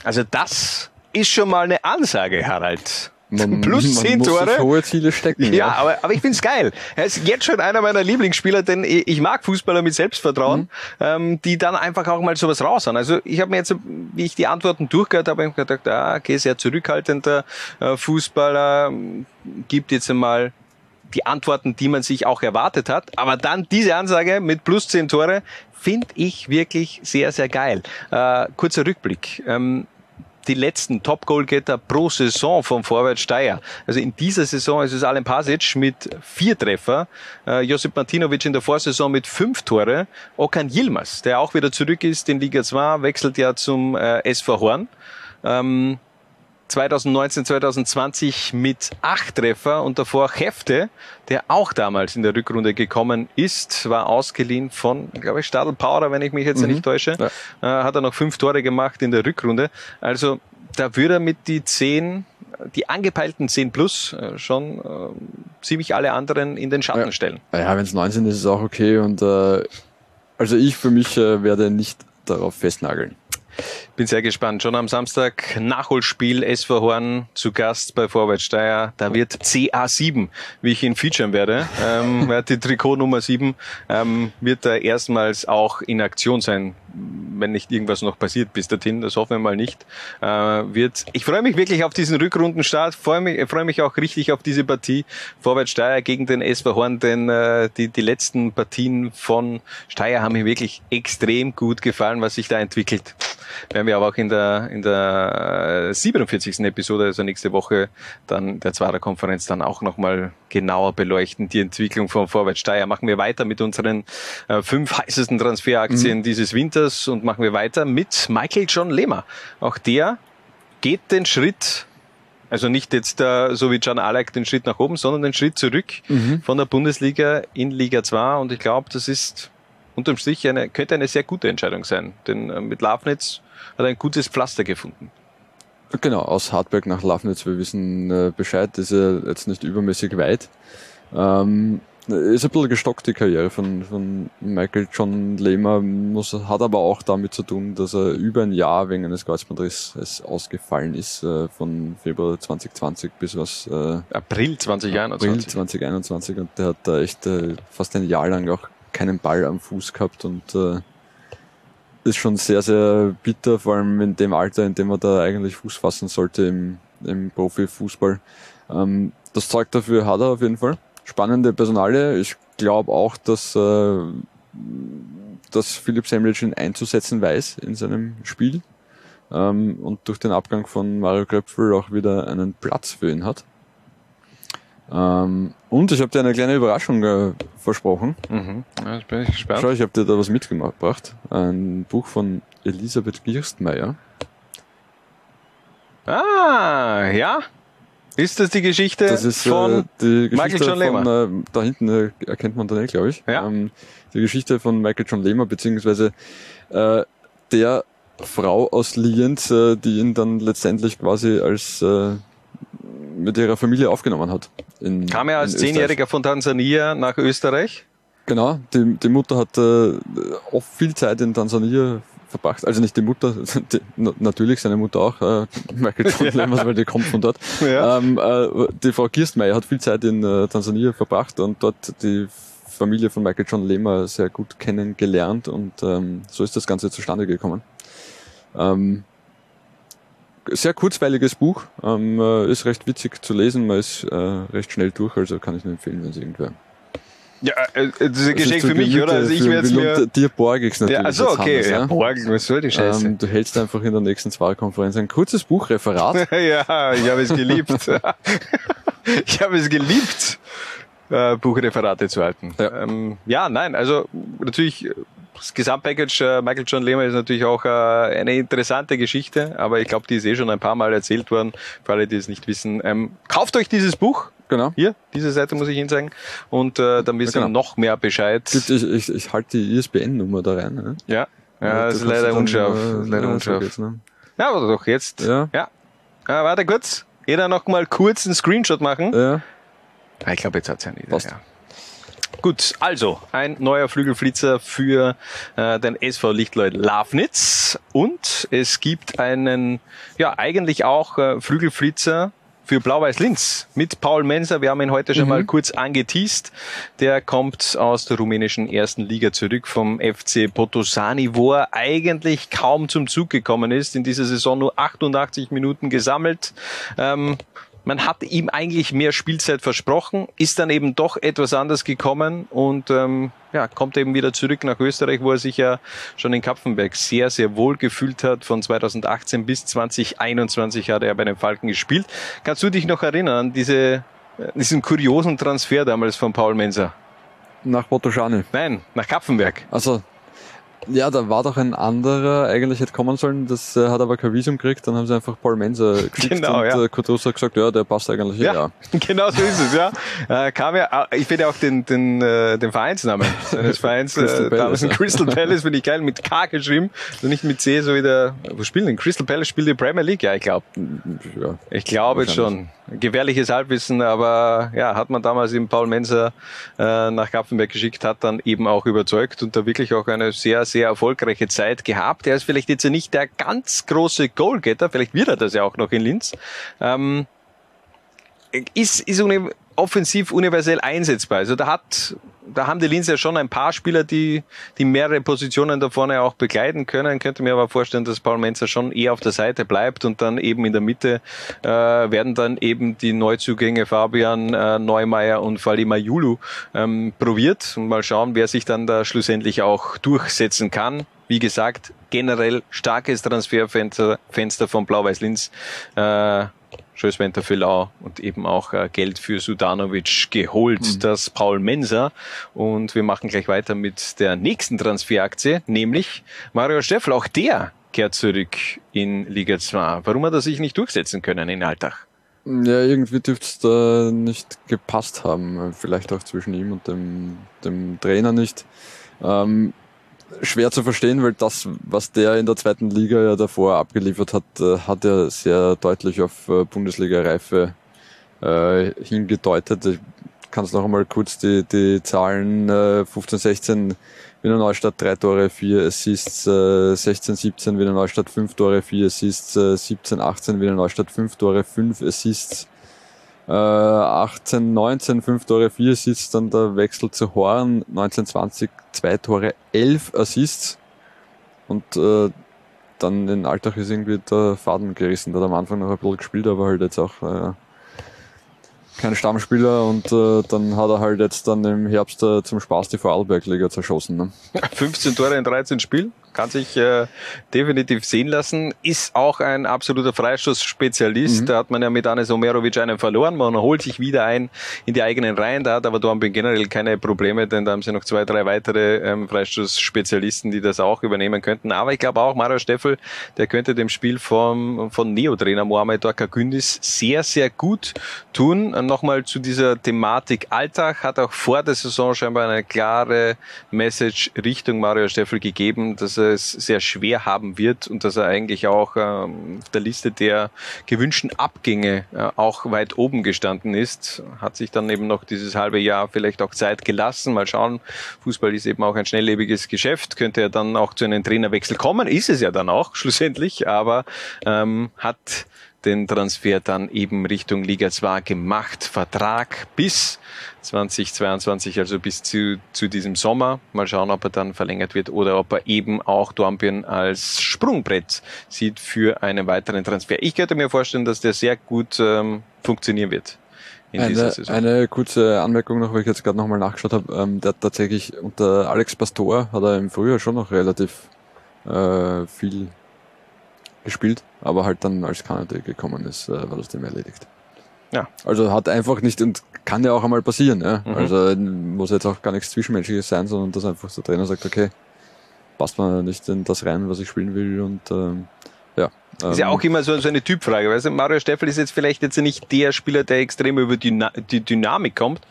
[SPEAKER 6] Also das ist schon mal eine Ansage, Harald.
[SPEAKER 7] Man-
[SPEAKER 6] Plus
[SPEAKER 7] man
[SPEAKER 6] 10
[SPEAKER 7] muss sich
[SPEAKER 6] Tore.
[SPEAKER 7] hohe Ziele stecken.
[SPEAKER 6] Ja, aber, aber ich find's geil. Er ist jetzt schon einer meiner Lieblingsspieler, denn ich ich mag Fußballer mit Selbstvertrauen, ähm, die dann einfach auch mal sowas raushauen. Also ich habe mir jetzt, wie ich die Antworten durchgehört habe, hab gedacht, ah, okay, sehr zurückhaltender äh, Fußballer, gibt jetzt einmal die Antworten, die man sich auch erwartet hat. Aber dann diese Ansage mit plus 10 Tore finde ich wirklich sehr, sehr geil. Äh, kurzer Rückblick. Ähm, die letzten Top-Goalgetter pro Saison vom Vorwärts Steyr. Also in dieser Saison ist es Alen Pasic mit vier Treffer, äh, Josip Martinovic in der Vorsaison mit fünf Tore, Okan Yilmaz, der auch wieder zurück ist in Liga 2, wechselt ja zum äh, SV Horn. Ähm, 2019, 2020 mit acht Treffer und davor Hefte, der auch damals in der Rückrunde gekommen ist, war ausgeliehen von, glaube ich, Stadl Powder, wenn ich mich jetzt
[SPEAKER 7] Mhm.
[SPEAKER 6] nicht täusche. Äh, hat er noch fünf Tore gemacht in der Rückrunde. Also da würde er mit die zehn, die angepeilten 10 plus äh, schon äh, ziemlich alle anderen in den Schatten stellen.
[SPEAKER 7] Ja, wenn es 19 ist, ist es auch okay. Und äh, also ich für mich äh, werde nicht darauf festnageln.
[SPEAKER 6] Bin sehr gespannt. Schon am Samstag Nachholspiel SV Horn zu Gast bei Vorwärts Steyr. Da wird CA7, wie ich ihn featuren werde, ähm, die Trikot Nummer 7, ähm, wird er erstmals auch in Aktion sein, wenn nicht irgendwas noch passiert bis dorthin. Das hoffen wir mal nicht. Äh, wird. Ich freue mich wirklich auf diesen Rückrundenstart. Freue mich, freue mich auch richtig auf diese Partie Vorwärts Steyr gegen den SV Horn, denn äh, die, die letzten Partien von Steyr haben mir wirklich extrem gut gefallen, was sich da entwickelt werden wir aber auch in der, in der äh, 47. Episode, also nächste Woche, dann der Zwarer Konferenz dann auch nochmal genauer beleuchten, die Entwicklung von Vorwärts Steyr. Machen wir weiter mit unseren äh, fünf heißesten Transferaktien dieses Winters und machen wir weiter mit Michael John Lehmer. Auch der geht den Schritt also nicht jetzt äh, so wie Can Alek den Schritt nach oben, sondern den Schritt zurück
[SPEAKER 7] Mhm.
[SPEAKER 6] von der Bundesliga in Liga 2 und ich glaube, das ist unterm Strich eine, könnte eine sehr gute Entscheidung sein, denn äh, mit Lafnitz hat er ein gutes Pflaster gefunden.
[SPEAKER 7] Genau, aus Hartberg nach Lafnitz, wir wissen äh, Bescheid, ist ja jetzt nicht übermäßig weit. Ähm, ist ein bisschen gestockt die Karriere von, von Michael John Lehmer, muss, hat aber auch damit zu tun, dass er über ein Jahr wegen eines Kreuzbandrisses ausgefallen ist, äh, von Februar 2020 bis was äh,
[SPEAKER 6] April 2021.
[SPEAKER 7] April 2021 und der hat da echt äh, fast ein Jahr lang auch keinen Ball am Fuß gehabt und äh, ist schon sehr, sehr bitter, vor allem in dem Alter, in dem er da eigentlich Fuß fassen sollte im, im Profifußball. Ähm, das Zeug dafür hat er auf jeden Fall. Spannende Personale. Ich glaube auch, dass, äh, dass Philipp Semlic ihn einzusetzen weiß in seinem Spiel ähm, und durch den Abgang von Mario Kröpfel auch wieder einen Platz für ihn hat. Ähm, und ich habe dir eine kleine Überraschung äh, versprochen.
[SPEAKER 6] Mhm. Ja, bin ich gespannt.
[SPEAKER 7] Schau, ich habe dir da was mitgebracht. Ein Buch von Elisabeth Gerstmeier.
[SPEAKER 6] Ah, ja. Ist das die Geschte
[SPEAKER 7] Das ist
[SPEAKER 6] von
[SPEAKER 7] äh, die
[SPEAKER 6] Michael
[SPEAKER 7] Geschichte
[SPEAKER 6] John Lehmer?
[SPEAKER 7] von, äh, da hinten äh, erkennt man den, glaube ich.
[SPEAKER 6] Ja.
[SPEAKER 7] Ähm, die Geschichte von Michael John Lehmer, beziehungsweise äh, der Frau aus Lienz, äh, die ihn dann letztendlich quasi als äh, mit ihrer Familie aufgenommen hat. In,
[SPEAKER 6] Kam er als. Zehnjähriger von Tansania nach Österreich?
[SPEAKER 7] Genau, die, die Mutter hat äh, oft viel Zeit in Tansania verbracht. Also nicht die Mutter, die, na, natürlich seine Mutter auch, äh, Michael John Lemmers, weil die kommt von dort.
[SPEAKER 6] Ja.
[SPEAKER 7] Ähm, äh, die Frau Kirstmeier hat viel Zeit in äh, Tansania verbracht und dort die Familie von Michael John Lehmer sehr gut kennengelernt und ähm, so ist das Ganze zustande gekommen. Ähm, sehr kurzweiliges Buch, ähm, äh, ist recht witzig zu lesen, man ist äh, recht schnell durch, also kann ich nur empfehlen, wenn es irgendwer
[SPEAKER 6] Ja, äh, das ist ein Geschenk
[SPEAKER 7] ist
[SPEAKER 6] für mich, oder? Also ich werde es mir...
[SPEAKER 7] Dir borge ich's natürlich.
[SPEAKER 6] Ja, also okay,
[SPEAKER 7] Hannes,
[SPEAKER 6] ja. Borgen, was soll die Scheiße?
[SPEAKER 7] Ähm, du hältst einfach in der nächsten Zwahlkonferenz ein kurzes Buchreferat.
[SPEAKER 6] ja, ich habe es geliebt. ich habe es geliebt, äh, Buchreferate zu halten.
[SPEAKER 7] Ja.
[SPEAKER 6] Ähm, ja, nein, also natürlich, äh, das Gesamtpackage äh, Michael John Lehmer ist natürlich auch äh, eine interessante Geschichte, aber ich glaube, die ist eh schon ein paar Mal erzählt worden, für alle, die es nicht wissen. Ähm, kauft euch dieses Buch.
[SPEAKER 7] Genau.
[SPEAKER 6] Hier, diese Seite muss ich Ihnen sagen. Und äh, dann wisst ihr
[SPEAKER 7] Ja, genau.
[SPEAKER 6] noch mehr Bescheid.
[SPEAKER 7] Ich, ich, ich halte die ISBN-Nummer da rein. Ne?
[SPEAKER 6] Ja, ja, das ist leider
[SPEAKER 7] dann,
[SPEAKER 6] unscharf.
[SPEAKER 7] äh,
[SPEAKER 6] ist leider unscharf.
[SPEAKER 7] geht's, ne?
[SPEAKER 6] Ja, aber doch jetzt.
[SPEAKER 7] Ja.
[SPEAKER 6] Ja. ja warte kurz. Jeder noch mal kurz einen Screenshot machen.
[SPEAKER 7] Ja.
[SPEAKER 6] Ah, Ich glaube, jetzt hat's ja nicht.
[SPEAKER 7] Passt.
[SPEAKER 6] Ja. Gut, also ein neuer Flügelflitzer für äh, den SV Lichtleut Lafnitz und es gibt einen, ja eigentlich auch äh, Flügelflitzer für Blau-Weiß Linz mit Paul Menser. Wir haben ihn heute schon mal kurz angeteased. Der kommt aus der rumänischen ersten Liga zurück vom FC Potosani, wo er eigentlich kaum zum Zug gekommen ist. In dieser Saison nur 88 Minuten gesammelt. Ähm, man hat ihm eigentlich mehr Spielzeit versprochen, ist dann eben doch etwas anders gekommen und ähm, ja, kommt eben wieder zurück nach Österreich, wo er sich ja schon in Kapfenberg sehr, sehr wohl gefühlt hat. Von 2018 bis 2021 hat er bei den Falken gespielt. Kannst du dich noch erinnern an diese, äh, diesen kuriosen Transfer damals von Paul Menser?
[SPEAKER 7] Nach Potosani.
[SPEAKER 6] Nein, nach Kapfenberg.
[SPEAKER 7] Also, ja, da war doch ein anderer, eigentlich hätte kommen sollen, das äh, hat aber kein Visum gekriegt, dann haben sie einfach Paul Menser geschickt
[SPEAKER 6] Genau,
[SPEAKER 7] und
[SPEAKER 6] ja.
[SPEAKER 7] äh, hat gesagt, ja, der passt eigentlich
[SPEAKER 6] Ja,
[SPEAKER 7] ja.
[SPEAKER 6] genau so ist es, ja. Äh, kam ja, äh, ich finde auch den, den, äh, den Vereinsnamen seines Vereins,
[SPEAKER 7] Crystal
[SPEAKER 6] äh,
[SPEAKER 7] Palace,
[SPEAKER 6] damals
[SPEAKER 7] ja.
[SPEAKER 6] Crystal Palace, finde ich geil, mit K geschrieben, also nicht mit C, so wie der, wo spielen denn? Crystal Palace spielt die Premier League, ja, ich glaube.
[SPEAKER 7] ja.
[SPEAKER 6] Ich glaube schon. Gefährliches Halbwissen, aber ja, hat man damals eben Paul Menser äh, nach Kapfenberg geschickt, hat dann eben auch überzeugt und da wirklich auch eine sehr, sehr erfolgreiche Zeit gehabt. Er ist vielleicht jetzt nicht der ganz große Goalgetter, vielleicht wird er das ja auch noch in Linz. Ähm, ist, ist offensiv universell einsetzbar. Also da hat, da haben die Linz ja schon ein paar Spieler, die, die mehrere Positionen da vorne auch begleiten können. Könnte mir aber vorstellen, dass Paul Menzer schon eher auf der Seite bleibt und dann eben in der Mitte äh, werden dann eben die Neuzugänge Fabian äh, Neumeier und Falima Julu ähm, probiert und mal schauen, wer sich dann da schlussendlich auch durchsetzen kann. Wie gesagt, generell starkes Transferfenster Fenster von Blau-Weiß Linz. Äh, Schöswenter Villau und eben auch äh, Geld für Sudanovic geholt, das Paul Menser. Und wir machen gleich weiter mit der nächsten Transferaktie, nämlich Mario Steffel. Auch der kehrt zurück in Liga 2. Warum hat er sich nicht durchsetzen können in Alltag?
[SPEAKER 7] Ja, irgendwie dürfte es da nicht gepasst haben. Vielleicht auch zwischen ihm und dem, dem Trainer nicht. Ähm, schwer zu verstehen, weil das, was der in der zweiten Liga ja davor abgeliefert hat, äh, hat er sehr deutlich auf äh, Bundesliga-Reife äh, hingedeutet. Ich kann es noch einmal kurz die, die Zahlen äh, 15, 16 Wiener Neustadt drei Tore, vier Assists, äh, 16, 17 Wiener Neustadt fünf Tore, vier Assists, äh, 17, 18 Wiener Neustadt fünf Tore, fünf Assists, äh, 18, 19 fünf Tore, vier Assists, dann der Wechsel zu Horn, 19, 20 zwei Tore, elf Assists und äh, dann in Alltag ist irgendwie der Faden gerissen. Der hat am Anfang noch ein bisschen gespielt, aber halt jetzt auch äh, kein Stammspieler und äh, dann hat er halt jetzt dann im Herbst äh, zum Spaß die Vorarlberg-Liga zerschossen. Ne?
[SPEAKER 6] 15 Tore in 13 Spielen? Kann sich äh, definitiv sehen lassen. Ist auch ein absoluter Freistoßspezialist.
[SPEAKER 7] Mhm.
[SPEAKER 6] Da hat man ja mit Anis Omerovic einen verloren. Man holt sich wieder ein in die eigenen Reihen. Da hat aber Dornbirn generell keine Probleme, denn da haben sie noch zwei, drei weitere ähm, Freistoßspezialisten, die das auch übernehmen könnten. Aber ich glaube auch Mario Steffel, der könnte dem Spiel vom, von Neo-Trainer Mohamed Dorka Gündis sehr, sehr gut tun. Nochmal zu dieser Thematik Alltag hat auch vor der Saison scheinbar eine klare Message Richtung Mario Steffel gegeben, dass er es sehr schwer haben wird und dass er eigentlich auch ähm, auf der Liste der gewünschten Abgänge äh, auch weit oben gestanden ist. Hat sich dann eben noch dieses halbe Jahr vielleicht auch Zeit gelassen. Mal schauen. Fußball ist eben auch ein schnelllebiges Geschäft. Könnte er dann auch zu einem Trainerwechsel kommen. Ist es ja dann auch schlussendlich, aber ähm, hat den Transfer dann eben Richtung Liga 2 gemacht. Vertrag bis 2022, also bis zu, zu diesem Sommer. Mal schauen, ob er dann verlängert wird oder ob er eben auch Dornbirn als Sprungbrett sieht für einen weiteren Transfer. Ich könnte mir vorstellen, dass der sehr gut ähm, funktionieren wird. In dieser
[SPEAKER 7] Eine,
[SPEAKER 6] Saison.
[SPEAKER 7] eine kurze Anmerkung noch, weil ich jetzt gerade nochmal nachgeschaut habe. Ähm, der hat tatsächlich unter Alex Pastor hat er im Frühjahr schon noch relativ äh, viel gespielt, aber halt dann als Kanada gekommen ist, äh, war das dem erledigt.
[SPEAKER 6] Ja.
[SPEAKER 7] Also hat einfach nicht und kann ja auch einmal passieren. Ja?
[SPEAKER 6] Mhm.
[SPEAKER 7] Also muss jetzt auch gar nichts Zwischenmenschliches sein, sondern dass einfach der Trainer sagt, okay, passt man nicht in das rein, was ich spielen will und ähm, ja.
[SPEAKER 6] Ist ja
[SPEAKER 7] ähm,
[SPEAKER 6] auch immer so, so eine Typfrage. Weißt du, Mario Steffel ist jetzt vielleicht jetzt nicht der Spieler, der extrem über die Dynamik kommt,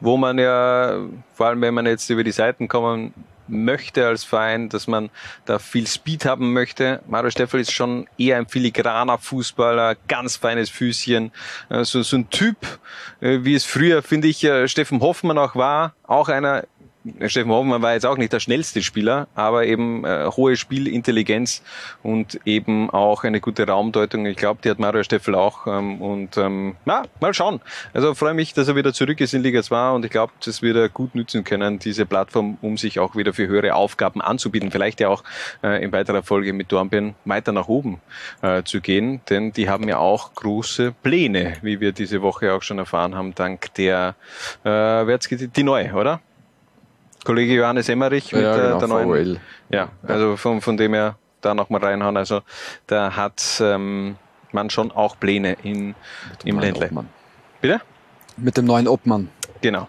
[SPEAKER 6] wo man ja, vor allem wenn man jetzt über die Seiten kommen möchte als Verein, dass man da viel Speed haben möchte. Mario Steffel ist schon eher ein filigraner Fußballer, ganz feines Füßchen, äh, so, so ein Typ, äh, wie es früher, finde ich, äh, Steffen Hoffmann auch war, auch einer, Steffen Hoffmann war jetzt auch nicht der schnellste Spieler, aber eben äh, hohe Spielintelligenz und eben auch eine gute Raumdeutung. Ich glaube, die hat Mario Steffel auch. Ähm, und ähm, na, mal schauen. Also freue mich, dass er wieder zurück ist in Liga 2 und ich glaube, das wird er gut nützen können, diese Plattform, um sich auch wieder für höhere Aufgaben anzubieten. Vielleicht ja auch äh, in weiterer Folge mit Dornbirn weiter nach oben äh, zu gehen, denn die haben ja auch große Pläne, wie wir diese Woche auch schon erfahren haben, dank der, äh, wer gesagt? die neue, oder? Kollege Johannes Emmerich mit
[SPEAKER 7] Ja,
[SPEAKER 6] der,
[SPEAKER 7] genau,
[SPEAKER 6] der neuen.
[SPEAKER 7] VOL.
[SPEAKER 6] Ja, also von, von dem her da nochmal reinhauen. Also da hat ähm, man schon auch Pläne in, im
[SPEAKER 7] neuen
[SPEAKER 6] Ländle.
[SPEAKER 7] Obmann.
[SPEAKER 6] Bitte?
[SPEAKER 7] Mit dem neuen Obmann.
[SPEAKER 6] Genau.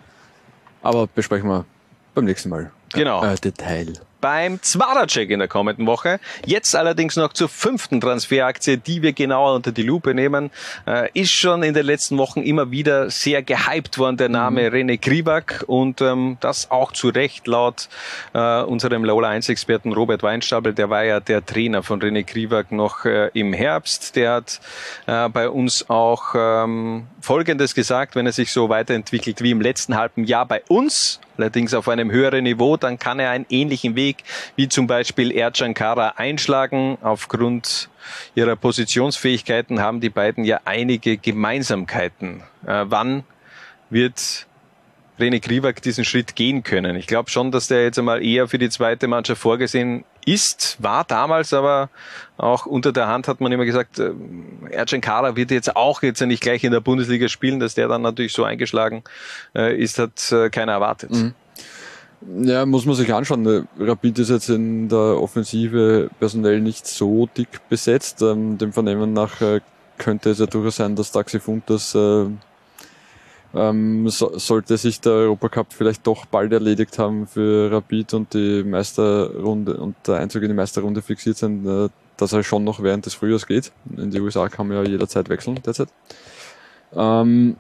[SPEAKER 7] Aber besprechen wir beim nächsten Mal.
[SPEAKER 6] Genau.
[SPEAKER 7] Äh, Detail.
[SPEAKER 6] Beim Zwarer-Check in der kommenden Woche. Jetzt allerdings noch zur fünften Transferaktie, die wir genauer unter die Lupe nehmen. Äh, ist schon in den letzten Wochen immer wieder sehr gehypt worden, der Name René Krivak und ähm, das auch zu Recht laut äh, unserem Lola 1-Experten Robert Weinstapel. Der war ja der Trainer von René Krivak noch äh, im Herbst. Der hat äh, bei uns auch ähm, Folgendes gesagt, wenn er sich so weiterentwickelt wie im letzten halben Jahr bei uns, allerdings auf einem höheren Niveau, dann kann er einen ähnlichen Weg wie zum Beispiel Ercan Kara einschlagen. Aufgrund ihrer Positionsfähigkeiten haben die beiden ja einige Gemeinsamkeiten. Äh, wann wird René Krivak diesen Schritt gehen können? Ich glaube schon, dass der jetzt einmal eher für die zweite Mannschaft vorgesehen ist, war damals aber auch unter der Hand hat man immer gesagt, äh, Ercan Kara wird jetzt auch jetzt nicht gleich in der Bundesliga spielen, dass der dann natürlich so eingeschlagen äh, ist, hat äh, keiner erwartet.
[SPEAKER 7] Ja, muss man sich anschauen. Rapid ist jetzt in der Offensive personell nicht so dick besetzt. Ähm, dem Vernehmen nach äh, könnte es ja durchaus sein, dass Taxi Funtas äh, ähm, so, sollte sich der Europacup vielleicht doch bald erledigt haben für Rapid und die Meisterrunde und der Einzug in die Meisterrunde fixiert sind, äh, dass er schon noch während des Frühjahrs geht. In die USA kann man ja jederzeit wechseln derzeit. Ähm,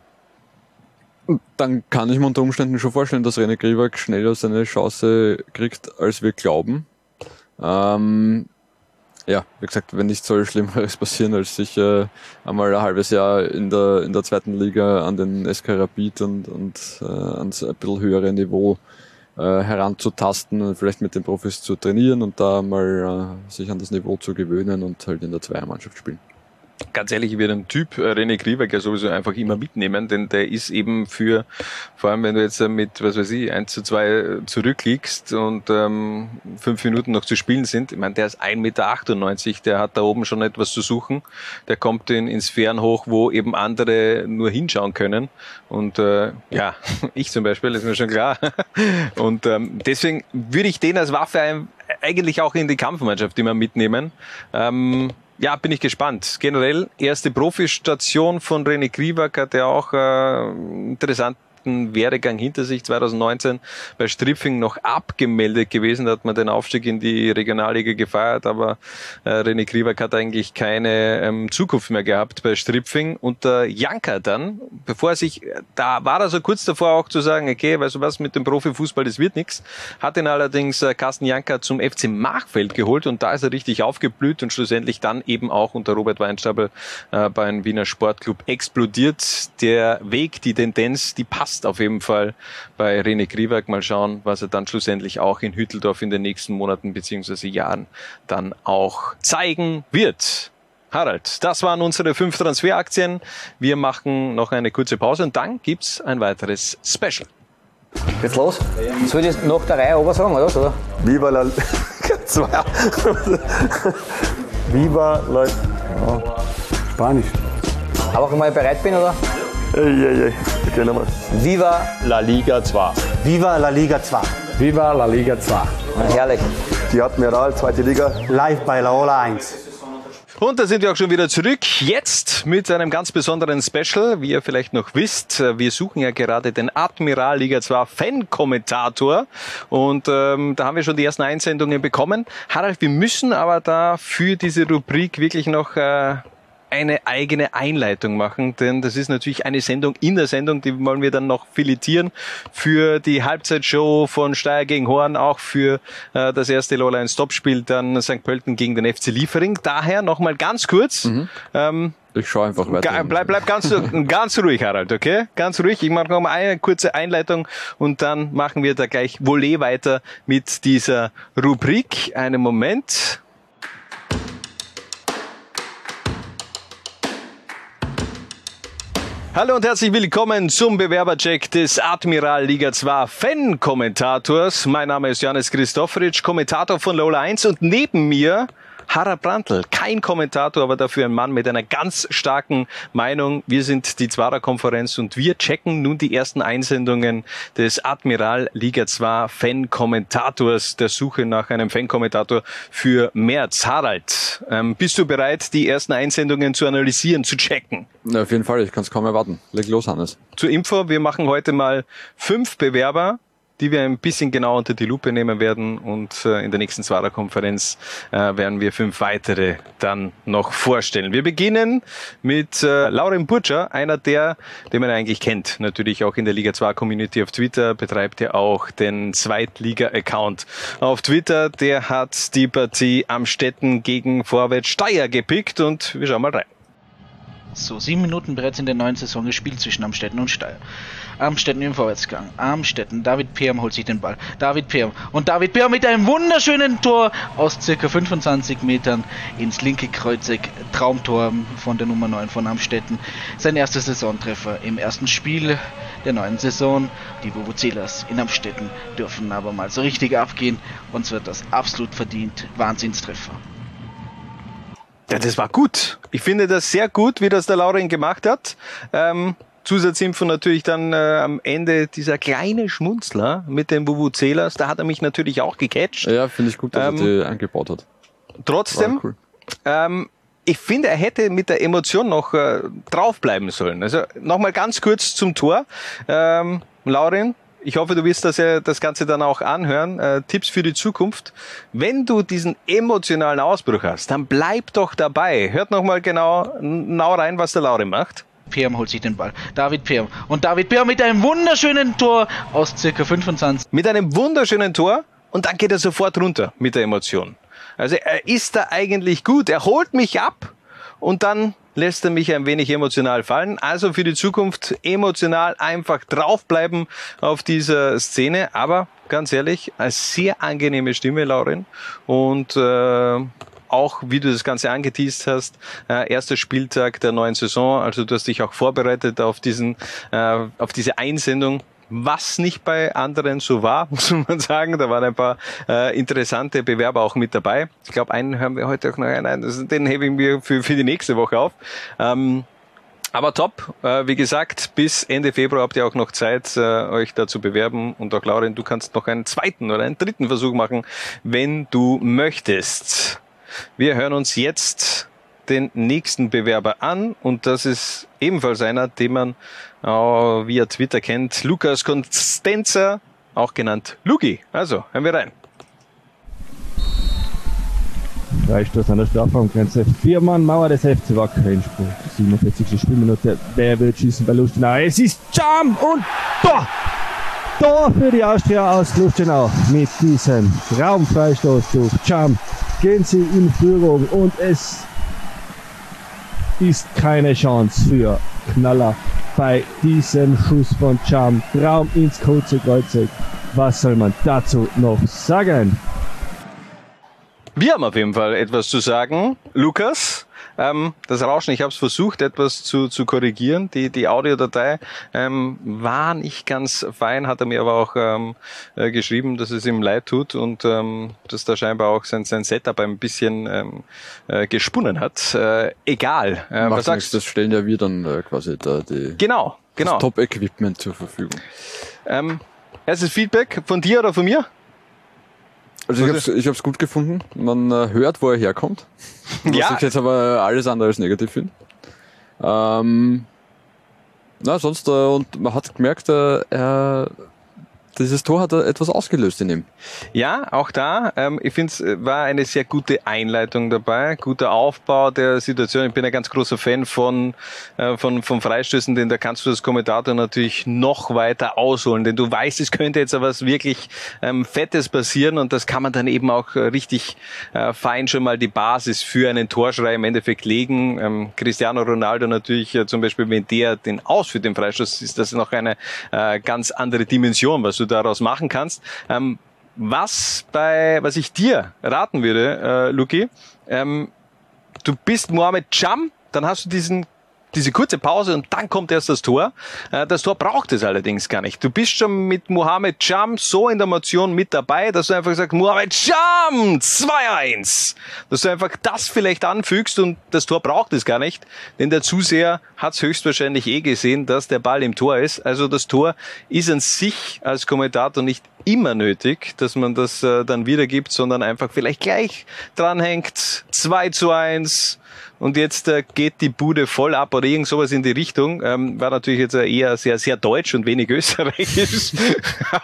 [SPEAKER 7] dann kann ich mir unter Umständen schon vorstellen, dass René Grivak schneller seine Chance kriegt, als wir glauben. Ähm, ja, wie gesagt, wenn nicht soll Schlimmeres passieren, als sich äh, einmal ein halbes Jahr in der, in der zweiten Liga an den SK Rapid und, und äh, ans ein bisschen höhere Niveau äh, heranzutasten und vielleicht mit den Profis zu trainieren und da mal äh, sich an das Niveau zu gewöhnen und halt in der Zweiermannschaft spielen.
[SPEAKER 6] Ganz ehrlich, ich würde einen Typ äh, René Krieberg ja sowieso einfach immer mitnehmen, denn der ist eben für, vor allem wenn du jetzt äh, mit, was weiß ich, 1 zu 2 zurückliegst und ähm, fünf Minuten noch zu spielen sind, ich meine, der ist 1,98 Meter, der hat da oben schon etwas zu suchen, der kommt in, in Sphären hoch, wo eben andere nur hinschauen können und äh, ja, ich zum Beispiel, ist mir schon klar und ähm, deswegen würde ich den als Waffe eigentlich auch in die Kampfmannschaft immer mitnehmen. Ähm, ja, bin ich gespannt. Generell erste Profistation von René Kriwak hat ja auch äh, interessant harten Werdegang hinter sich, 2019 bei Stripfing noch abgemeldet gewesen, da hat man den Aufstieg in die Regionalliga gefeiert, aber äh, René Kriwak hat eigentlich keine ähm, Zukunft mehr gehabt bei Stripfing und der Janka dann, bevor er sich, da war er so kurz davor auch zu sagen, okay, weißt du was, mit dem Profifußball, das wird nichts, hat ihn allerdings äh, Carsten Janka zum FC Machfeld geholt und da ist er richtig aufgeblüht und schlussendlich dann eben auch unter Robert Weinstapel äh, beim Wiener Sportclub explodiert. Der Weg, die Tendenz, die passt passt auf jeden Fall bei René Kriwak. Mal schauen, was er dann schlussendlich auch in Hütteldorf in den nächsten Monaten beziehungsweise Jahren dann auch zeigen wird. Harald, das waren unsere fünf Transferaktien. Wir machen noch eine kurze Pause und dann gibt's ein weiteres Special.
[SPEAKER 3] Geht's los? Soll ich das nach der Reihe ober sagen, oder? oder?
[SPEAKER 2] Viva la. Viva la.
[SPEAKER 4] Spanisch.
[SPEAKER 3] Aber ich mal bereit bin, oder?
[SPEAKER 2] Okay, nochmal.
[SPEAKER 3] Viva
[SPEAKER 2] La Liga 2.
[SPEAKER 4] Viva la Liga 2.
[SPEAKER 5] Viva la Liga 2.
[SPEAKER 3] Herrlich.
[SPEAKER 2] Die Admiral, zweite Liga.
[SPEAKER 4] Live bei Laola 1.
[SPEAKER 6] Und da sind wir auch schon wieder zurück. Jetzt mit einem ganz besonderen Special. Wie ihr vielleicht noch wisst, wir suchen ja gerade den Admiral Liga 2 Fan-Kommentator. Und ähm, da haben wir schon die ersten Einsendungen bekommen. Harald, wir müssen aber da für diese Rubrik wirklich noch äh, eine eigene Einleitung machen, denn das ist natürlich eine Sendung in der Sendung, die wollen wir dann noch filetieren für die Halbzeitshow von Steyr gegen Horn, auch für äh, das erste Lowline Stopspiel dann St. Pölten gegen den FC Liefering. Daher nochmal ganz kurz.
[SPEAKER 7] Mhm.
[SPEAKER 6] Ähm,
[SPEAKER 7] ich schaue einfach weiter.
[SPEAKER 6] Bleib, bleib ganz, ganz ruhig, Harald, okay? Ganz ruhig. Ich mache nochmal eine kurze Einleitung und dann machen wir da gleich Volley weiter mit dieser Rubrik. Einen Moment. Hallo und herzlich willkommen zum Bewerbercheck des Admiral Liga 2 Fan-Kommentators. Mein Name ist Janis Christofferitsch, Kommentator von Lola 1 und neben mir Harald Brandl, kein Kommentator, aber dafür ein Mann mit einer ganz starken Meinung. Wir sind die Zwarer Konferenz und wir checken nun die ersten Einsendungen des Admiral Liga 2 Fan-Kommentators, der Suche nach einem Fan-Kommentator für März. Harald, ähm, bist du bereit, die ersten Einsendungen zu analysieren, zu checken?
[SPEAKER 7] Ja, auf jeden Fall, ich kann es kaum erwarten. Leg los, Hannes.
[SPEAKER 6] Zur Info, wir machen heute mal fünf Bewerber die wir ein bisschen genau unter die Lupe nehmen werden und äh, in der nächsten Zwara-Konferenz äh, werden wir fünf weitere dann noch vorstellen. Wir beginnen mit äh, Lauren Butcher, einer der, den man eigentlich kennt, natürlich auch in der Liga 2 Community auf Twitter, betreibt ja auch den Zweitliga-Account auf Twitter. Der hat die Partie am Städten gegen Vorwärts Steyr gepickt und wir schauen mal rein.
[SPEAKER 10] So, sieben Minuten bereits in der neuen Saison gespielt zwischen Amstetten und Steyr. Amstetten im Vorwärtsgang. Amstetten. David Peam holt sich den Ball. David Peam. Und David Peam mit einem wunderschönen Tor aus circa 25 Metern ins linke Kreuzeck. Traumtor von der Nummer 9 von Amstetten. Sein erster Saisontreffer im ersten Spiel der neuen Saison. Die Vuvuzelas in Amstetten dürfen aber mal so richtig abgehen. Und zwar das absolut verdient Wahnsinnstreffer.
[SPEAKER 6] Ja, das war gut. Ich finde das sehr gut, wie das der Lauren gemacht hat. Ähm, Zusatzinfo natürlich dann äh, am Ende dieser kleine Schmunzler mit den Vuvuzelas. Da hat er mich natürlich auch gecatcht.
[SPEAKER 7] Ja, finde ich gut, dass ähm, er die eingebaut hat.
[SPEAKER 6] Trotzdem, cool. ähm, ich finde, er hätte mit der Emotion noch äh, draufbleiben sollen. Also nochmal ganz kurz zum Tor. Ähm, Lauren, ich hoffe, du wirst das ja das Ganze dann auch anhören. Äh, Tipps für die Zukunft. Wenn du diesen emotionalen Ausbruch hast, dann bleib doch dabei. Hört nochmal genau, genau rein, was der Laure macht.
[SPEAKER 10] Peam holt sich den Ball. David Peam. Und David Peam mit einem wunderschönen Tor aus circa 25.
[SPEAKER 6] Mit einem wunderschönen Tor und dann geht er sofort runter mit der Emotion. Also er ist da eigentlich gut. Er holt mich ab und dann lässt er mich ein wenig emotional fallen. Also für die Zukunft emotional einfach draufbleiben auf dieser Szene. Aber ganz ehrlich, eine sehr angenehme Stimme, Lauren. Und äh, auch, wie du das Ganze angeteased hast, äh, erster Spieltag der neuen Saison. Also du hast dich auch vorbereitet auf diesen, äh, auf diese Einsendung was nicht bei anderen so war, muss man sagen. Da waren ein paar äh, interessante Bewerber auch mit dabei. Ich glaube, einen hören wir heute auch noch. Nein, den hebe ich mir für, für die nächste Woche auf. Ähm, Aber top, äh, wie gesagt, bis Ende Februar habt ihr auch noch Zeit, äh, euch da zu bewerben. Und auch Lauren, du kannst noch einen zweiten oder einen dritten Versuch machen, wenn du möchtest. Wir hören uns jetzt den nächsten Bewerber an und das ist ebenfalls einer, den man äh, via Twitter kennt. Lukas Constenza, auch genannt Lugi. Also, hören wir rein.
[SPEAKER 11] Freistoß an der Strafraumgrenze. Viermann Mauer des FC Wacker Innsbruck. 47. Spielminute. Wer wird schießen bei Lustenau? Es ist Jam und Tor! Tor für die Austria aus Lustenau. Mit diesem Raumfreistoß durch Jam gehen sie in Führung und es ist keine Chance für Knaller bei diesem Schuss von Jam. Raum ins kurze Kreuzeck. Was soll man dazu noch sagen?
[SPEAKER 6] Wir haben auf jeden Fall etwas zu sagen. Lukas, ähm, das Rauschen, ich habe es versucht, etwas zu, zu korrigieren. Die, die Audiodatei ähm, war nicht ganz fein, hat er mir aber auch ähm, äh, geschrieben, dass es ihm leid tut und ähm, dass da scheinbar auch sein, sein Setup ein bisschen ähm, äh, gesponnen hat. Äh, egal. Äh,
[SPEAKER 7] Macht
[SPEAKER 6] was sagst
[SPEAKER 7] nichts, das stellen ja wir dann äh, quasi da die,
[SPEAKER 6] Genau, genau.
[SPEAKER 7] das Top-Equipment zur Verfügung.
[SPEAKER 6] Ähm, erstes Feedback von dir oder von mir?
[SPEAKER 7] Also ich hab's, ich hab's gut gefunden. Man äh, hört, wo er herkommt. Was
[SPEAKER 6] Ja.
[SPEAKER 7] ich jetzt aber alles andere als negativ finde. Ähm, na, sonst, äh, und man hat gemerkt, äh, er, dieses Tor hat äh, etwas ausgelöst in ihm.
[SPEAKER 6] Ja, auch da. Ähm, ich finde, es war eine sehr gute Einleitung dabei, guter Aufbau der Situation. Ich bin ein ganz großer Fan von, äh, von, von Freistößen, denn da kannst du als Kommentator natürlich noch weiter ausholen, denn du weißt, es könnte jetzt was wirklich ähm, Fettes passieren und das kann man dann eben auch äh, richtig äh, fein schon mal die Basis für einen Torschrei im Endeffekt legen. Ähm, Cristiano Ronaldo natürlich äh, zum Beispiel, wenn der den ausführt, den Freistoß, ist das noch eine äh, ganz andere Dimension, was du daraus machen kannst. Ähm, was bei, was ich dir raten würde, äh, Luki, ähm, du bist Mohamed Cham, dann hast du diesen diese kurze Pause und dann kommt erst das Tor. Äh, Das Tor braucht es allerdings gar nicht. Du bist schon mit Mohamed Cham so in der Motion mit dabei, dass du einfach sagst, Mohamed Cham 2-1. Dass du einfach das vielleicht anfügst und das Tor braucht es gar nicht, denn der Zuseher hat es höchstwahrscheinlich eh gesehen, dass der Ball im Tor ist. Also das Tor ist an sich als Kommentator nicht immer nötig, dass man das äh, dann wiedergibt, sondern einfach vielleicht gleich dranhängt. 2 zu 1. Und jetzt äh, geht die Bude voll ab oder irgend sowas in die Richtung. Ähm, war natürlich jetzt äh, eher sehr, sehr deutsch und wenig österreichisch.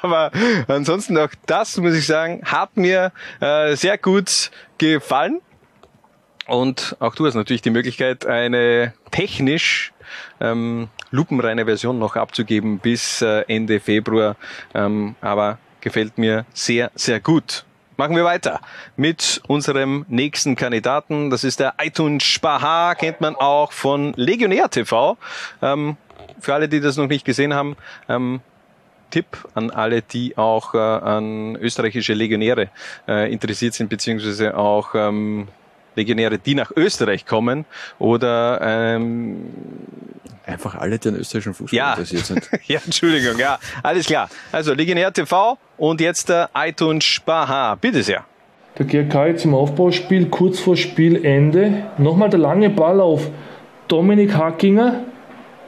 [SPEAKER 6] Aber ansonsten auch das, muss ich sagen, hat mir äh, sehr gut gefallen. Und auch du hast natürlich die Möglichkeit, eine technisch ähm, lupenreine Version noch abzugeben bis äh, Ende Februar. Ähm, aber gefällt mir sehr, sehr gut. Machen wir weiter mit unserem nächsten Kandidaten. Das ist der Aitun Spaha, kennt man auch von Legionär TV. Ähm, für alle, die das noch nicht gesehen haben, ähm, Tipp an alle, die auch äh, an österreichische Legionäre äh, interessiert sind, beziehungsweise auch ähm, Legionäre, die nach Österreich kommen oder ähm,
[SPEAKER 7] Einfach alle, die an österreichischen Fußball
[SPEAKER 6] Ja.
[SPEAKER 7] interessiert sind.
[SPEAKER 6] ja, Entschuldigung, ja, alles klar. Also Legionär TV und jetzt der Aitun Spaha. Bitte sehr.
[SPEAKER 12] Der GRK jetzt im Aufbauspiel, kurz vor Spielende. Nochmal der lange Ball auf Dominik Hackinger.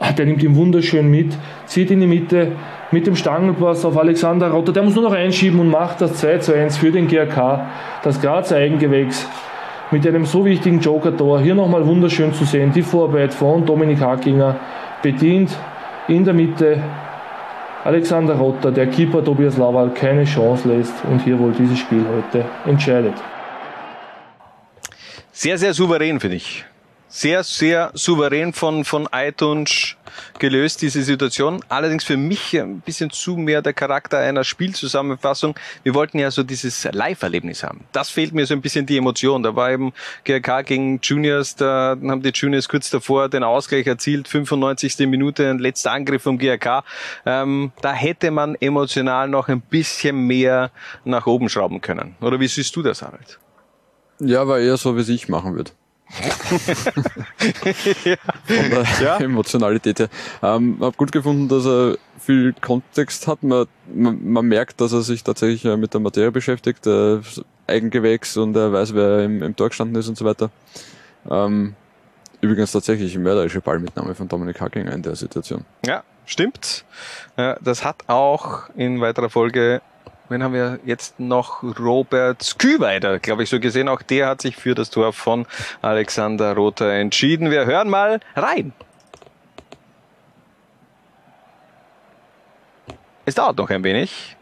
[SPEAKER 12] Ah, der nimmt ihn wunderschön mit, zieht in die Mitte mit dem Stangenpass auf Alexander Rotter. Der muss nur noch einschieben und macht das 2 zu 1 für den GRK. Das Grazer Eigengewächs mit einem so wichtigen Joker-Tor. Hier nochmal wunderschön zu sehen. Die Vorarbeit von Dominik Hackinger bedient in der Mitte. Alexander Rotter, der Keeper Tobias Lawal, keine Chance lässt und hier wohl dieses Spiel heute entscheidet.
[SPEAKER 6] Sehr, sehr souverän, finde ich. Sehr, sehr souverän von, von iTunes gelöst, diese Situation. Allerdings für mich ein bisschen zu mehr der Charakter einer Spielzusammenfassung. Wir wollten ja so dieses Live-Erlebnis haben. Das fehlt mir so ein bisschen die Emotion. Da war eben GRK gegen Juniors, da haben die Juniors kurz davor den Ausgleich erzielt, 95. Minute, ein letzter Angriff vom GRK. Ähm, da hätte man emotional noch ein bisschen mehr nach oben schrauben können. Oder wie siehst du das, Harald?
[SPEAKER 7] Ja, war eher so, wie es ich machen würde. Von der
[SPEAKER 6] Ja.
[SPEAKER 7] Emotionalität her. Ähm, hab gut gefunden, dass er viel Kontext hat. Man, man, man merkt, dass er sich tatsächlich äh, mit der Materie beschäftigt, äh, Eigengewächs und er weiß, wer im, im Tor gestanden ist und so weiter. Ähm, Übrigens tatsächlich mörderische Ballmitnahme von Dominik Hackinger in der Situation.
[SPEAKER 6] Ja, stimmt. Ja, das hat auch in weiterer Folge, wen haben wir jetzt noch? Robert Sküweider, glaube ich, so gesehen. Auch der hat sich für das Tor von Alexander Rother entschieden. Wir hören mal rein. Es dauert noch ein wenig.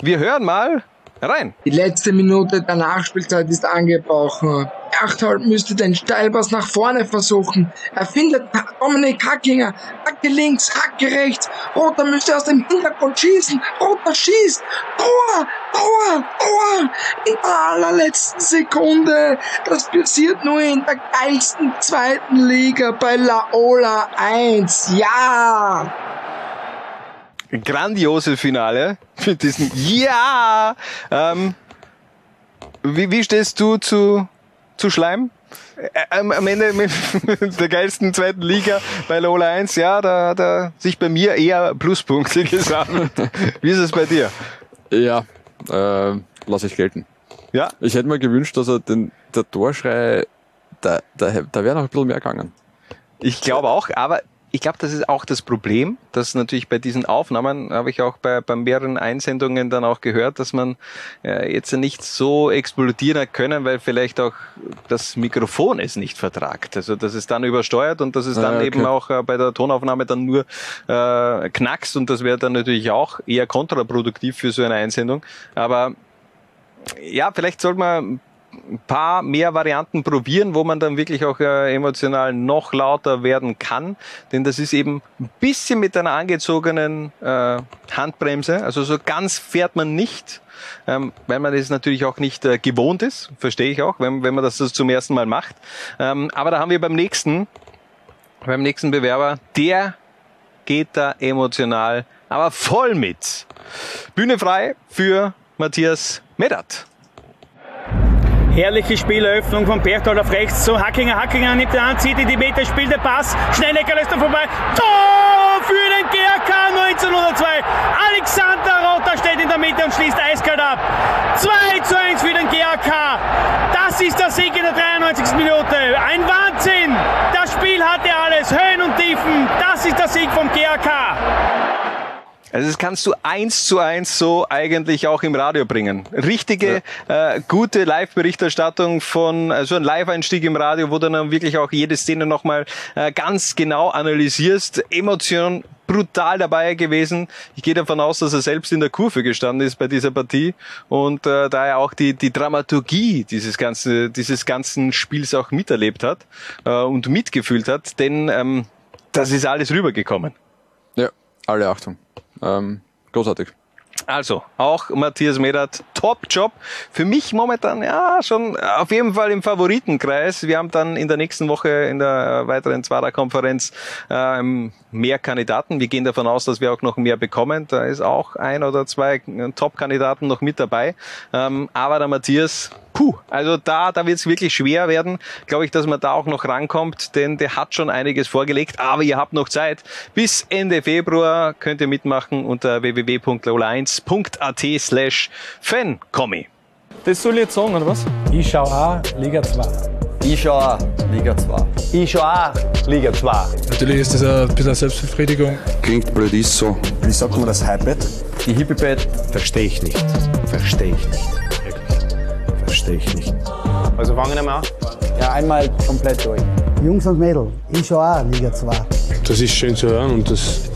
[SPEAKER 6] Wir hören mal rein.
[SPEAKER 13] Die letzte Minute der Nachspielzeit ist angebrochen. Berchtold müsste den Steilpass nach vorne versuchen. Er findet Dominik Hackinger. Hacke links, Hacke rechts. Roter müsste aus dem Hintergrund schießen. Roter schießt. Tor, Tor, Tor. In der allerletzten Sekunde. Das passiert nur in der geilsten zweiten Liga bei Laola 1. Ja!
[SPEAKER 6] Grandiose Finale mit diesem Ja. Ähm, wie, wie stehst du zu, zu Schleim? Äh, Am, am Ende mit der geilsten zweiten Liga bei Lola 1, ja, da, da sich bei mir eher Pluspunkte gesammelt. Wie ist es bei dir?
[SPEAKER 7] Ja, äh, lasse ich gelten.
[SPEAKER 6] Ja.
[SPEAKER 7] Ich hätte mir gewünscht, dass er den, der Torschrei, da, da, da wäre noch ein bisschen mehr gegangen.
[SPEAKER 6] Ich glaube auch, aber ich glaube, das ist auch das Problem, dass natürlich bei diesen Aufnahmen, habe ich auch bei, bei mehreren Einsendungen dann auch gehört, dass man äh, jetzt nicht so explodieren hat können, weil vielleicht auch das Mikrofon es nicht vertragt. Also dass es dann übersteuert und dass es dann
[SPEAKER 7] Ah, okay.
[SPEAKER 6] eben auch äh, bei der Tonaufnahme dann nur äh, knackst und das wäre dann natürlich auch eher kontraproduktiv für so eine Einsendung. Aber ja, vielleicht sollte man ein paar mehr Varianten probieren, wo man dann wirklich auch äh, emotional noch lauter werden kann. Denn das ist eben ein bisschen mit einer angezogenen äh, Handbremse. Also so ganz fährt man nicht, ähm, weil man das natürlich auch nicht äh, gewohnt ist. Verstehe ich auch, wenn, wenn man das zum ersten Mal macht. Ähm, aber da haben wir beim nächsten, beim nächsten Bewerber, der geht da emotional, aber voll mit. Bühne frei für Matthias Medat.
[SPEAKER 14] Herrliche Spieleröffnung von Berthold auf rechts zu Hackinger. Hackinger nimmt den an, zieht in die Meter, spielt den Pass. Schnellecker lässt er vorbei. Tor für den GRK 1902. Alexander Rotter steht in der Mitte und schließt eiskalt ab. 2 zu 1 für den GRK. Das ist der Sieg in der 93. Minute. Ein Wahnsinn. Das Spiel hatte alles. Höhen und Tiefen. Das ist der Sieg vom GRK.
[SPEAKER 6] Also das kannst du eins zu eins so eigentlich auch im Radio bringen. Richtige, äh, gute Live-Berichterstattung von, also ein Live-Einstieg im Radio, wo du dann wirklich auch jede Szene nochmal äh, ganz genau analysierst. Emotion brutal dabei gewesen. Ich gehe davon aus, dass er selbst in der Kurve gestanden ist bei dieser Partie und äh, da er auch die, die Dramaturgie dieses, ganze, dieses ganzen Spiels auch miterlebt hat äh, und mitgefühlt hat, denn ähm, das ist alles rübergekommen.
[SPEAKER 7] Ja, alle Achtung. Ähm, großartig.
[SPEAKER 6] Also, auch Matthias Medat, Top-Job. Für mich momentan, ja, schon auf jeden Fall im Favoritenkreis. Wir haben dann in der nächsten Woche in der äh, weiteren Zwarer-Konferenz ähm, mehr Kandidaten. Wir gehen davon aus, dass wir auch noch mehr bekommen. Da ist auch ein oder zwei äh, Top-Kandidaten noch mit dabei. Ähm, aber der Matthias, puh, also da, da wird es wirklich schwer werden, glaube ich, dass man da auch noch rankommt, denn der hat schon einiges vorgelegt. Aber ihr habt noch Zeit. Bis Ende Februar könnt ihr mitmachen unter www.lola1.at slash fancomi.
[SPEAKER 15] Das soll ich jetzt sagen, oder was? Ich schau auch Liga 2.
[SPEAKER 3] Ich schau auch Liga 2.
[SPEAKER 15] Ich schau auch Liga 2.
[SPEAKER 16] Natürlich ist das ein bisschen eine Selbstbefriedigung.
[SPEAKER 5] Klingt blöd, ist so.
[SPEAKER 4] Wie sagt man das Hypebett?
[SPEAKER 3] Die Hippie-Bett.
[SPEAKER 4] Verstehe ich nicht. Verstehe ich nicht. Verstehe ich nicht.
[SPEAKER 15] Also fangen wir mal an.
[SPEAKER 17] Ja, einmal komplett durch.
[SPEAKER 18] Jungs und Mädels, ich schau auch Liga 2.
[SPEAKER 16] Das ist schön zu hören und das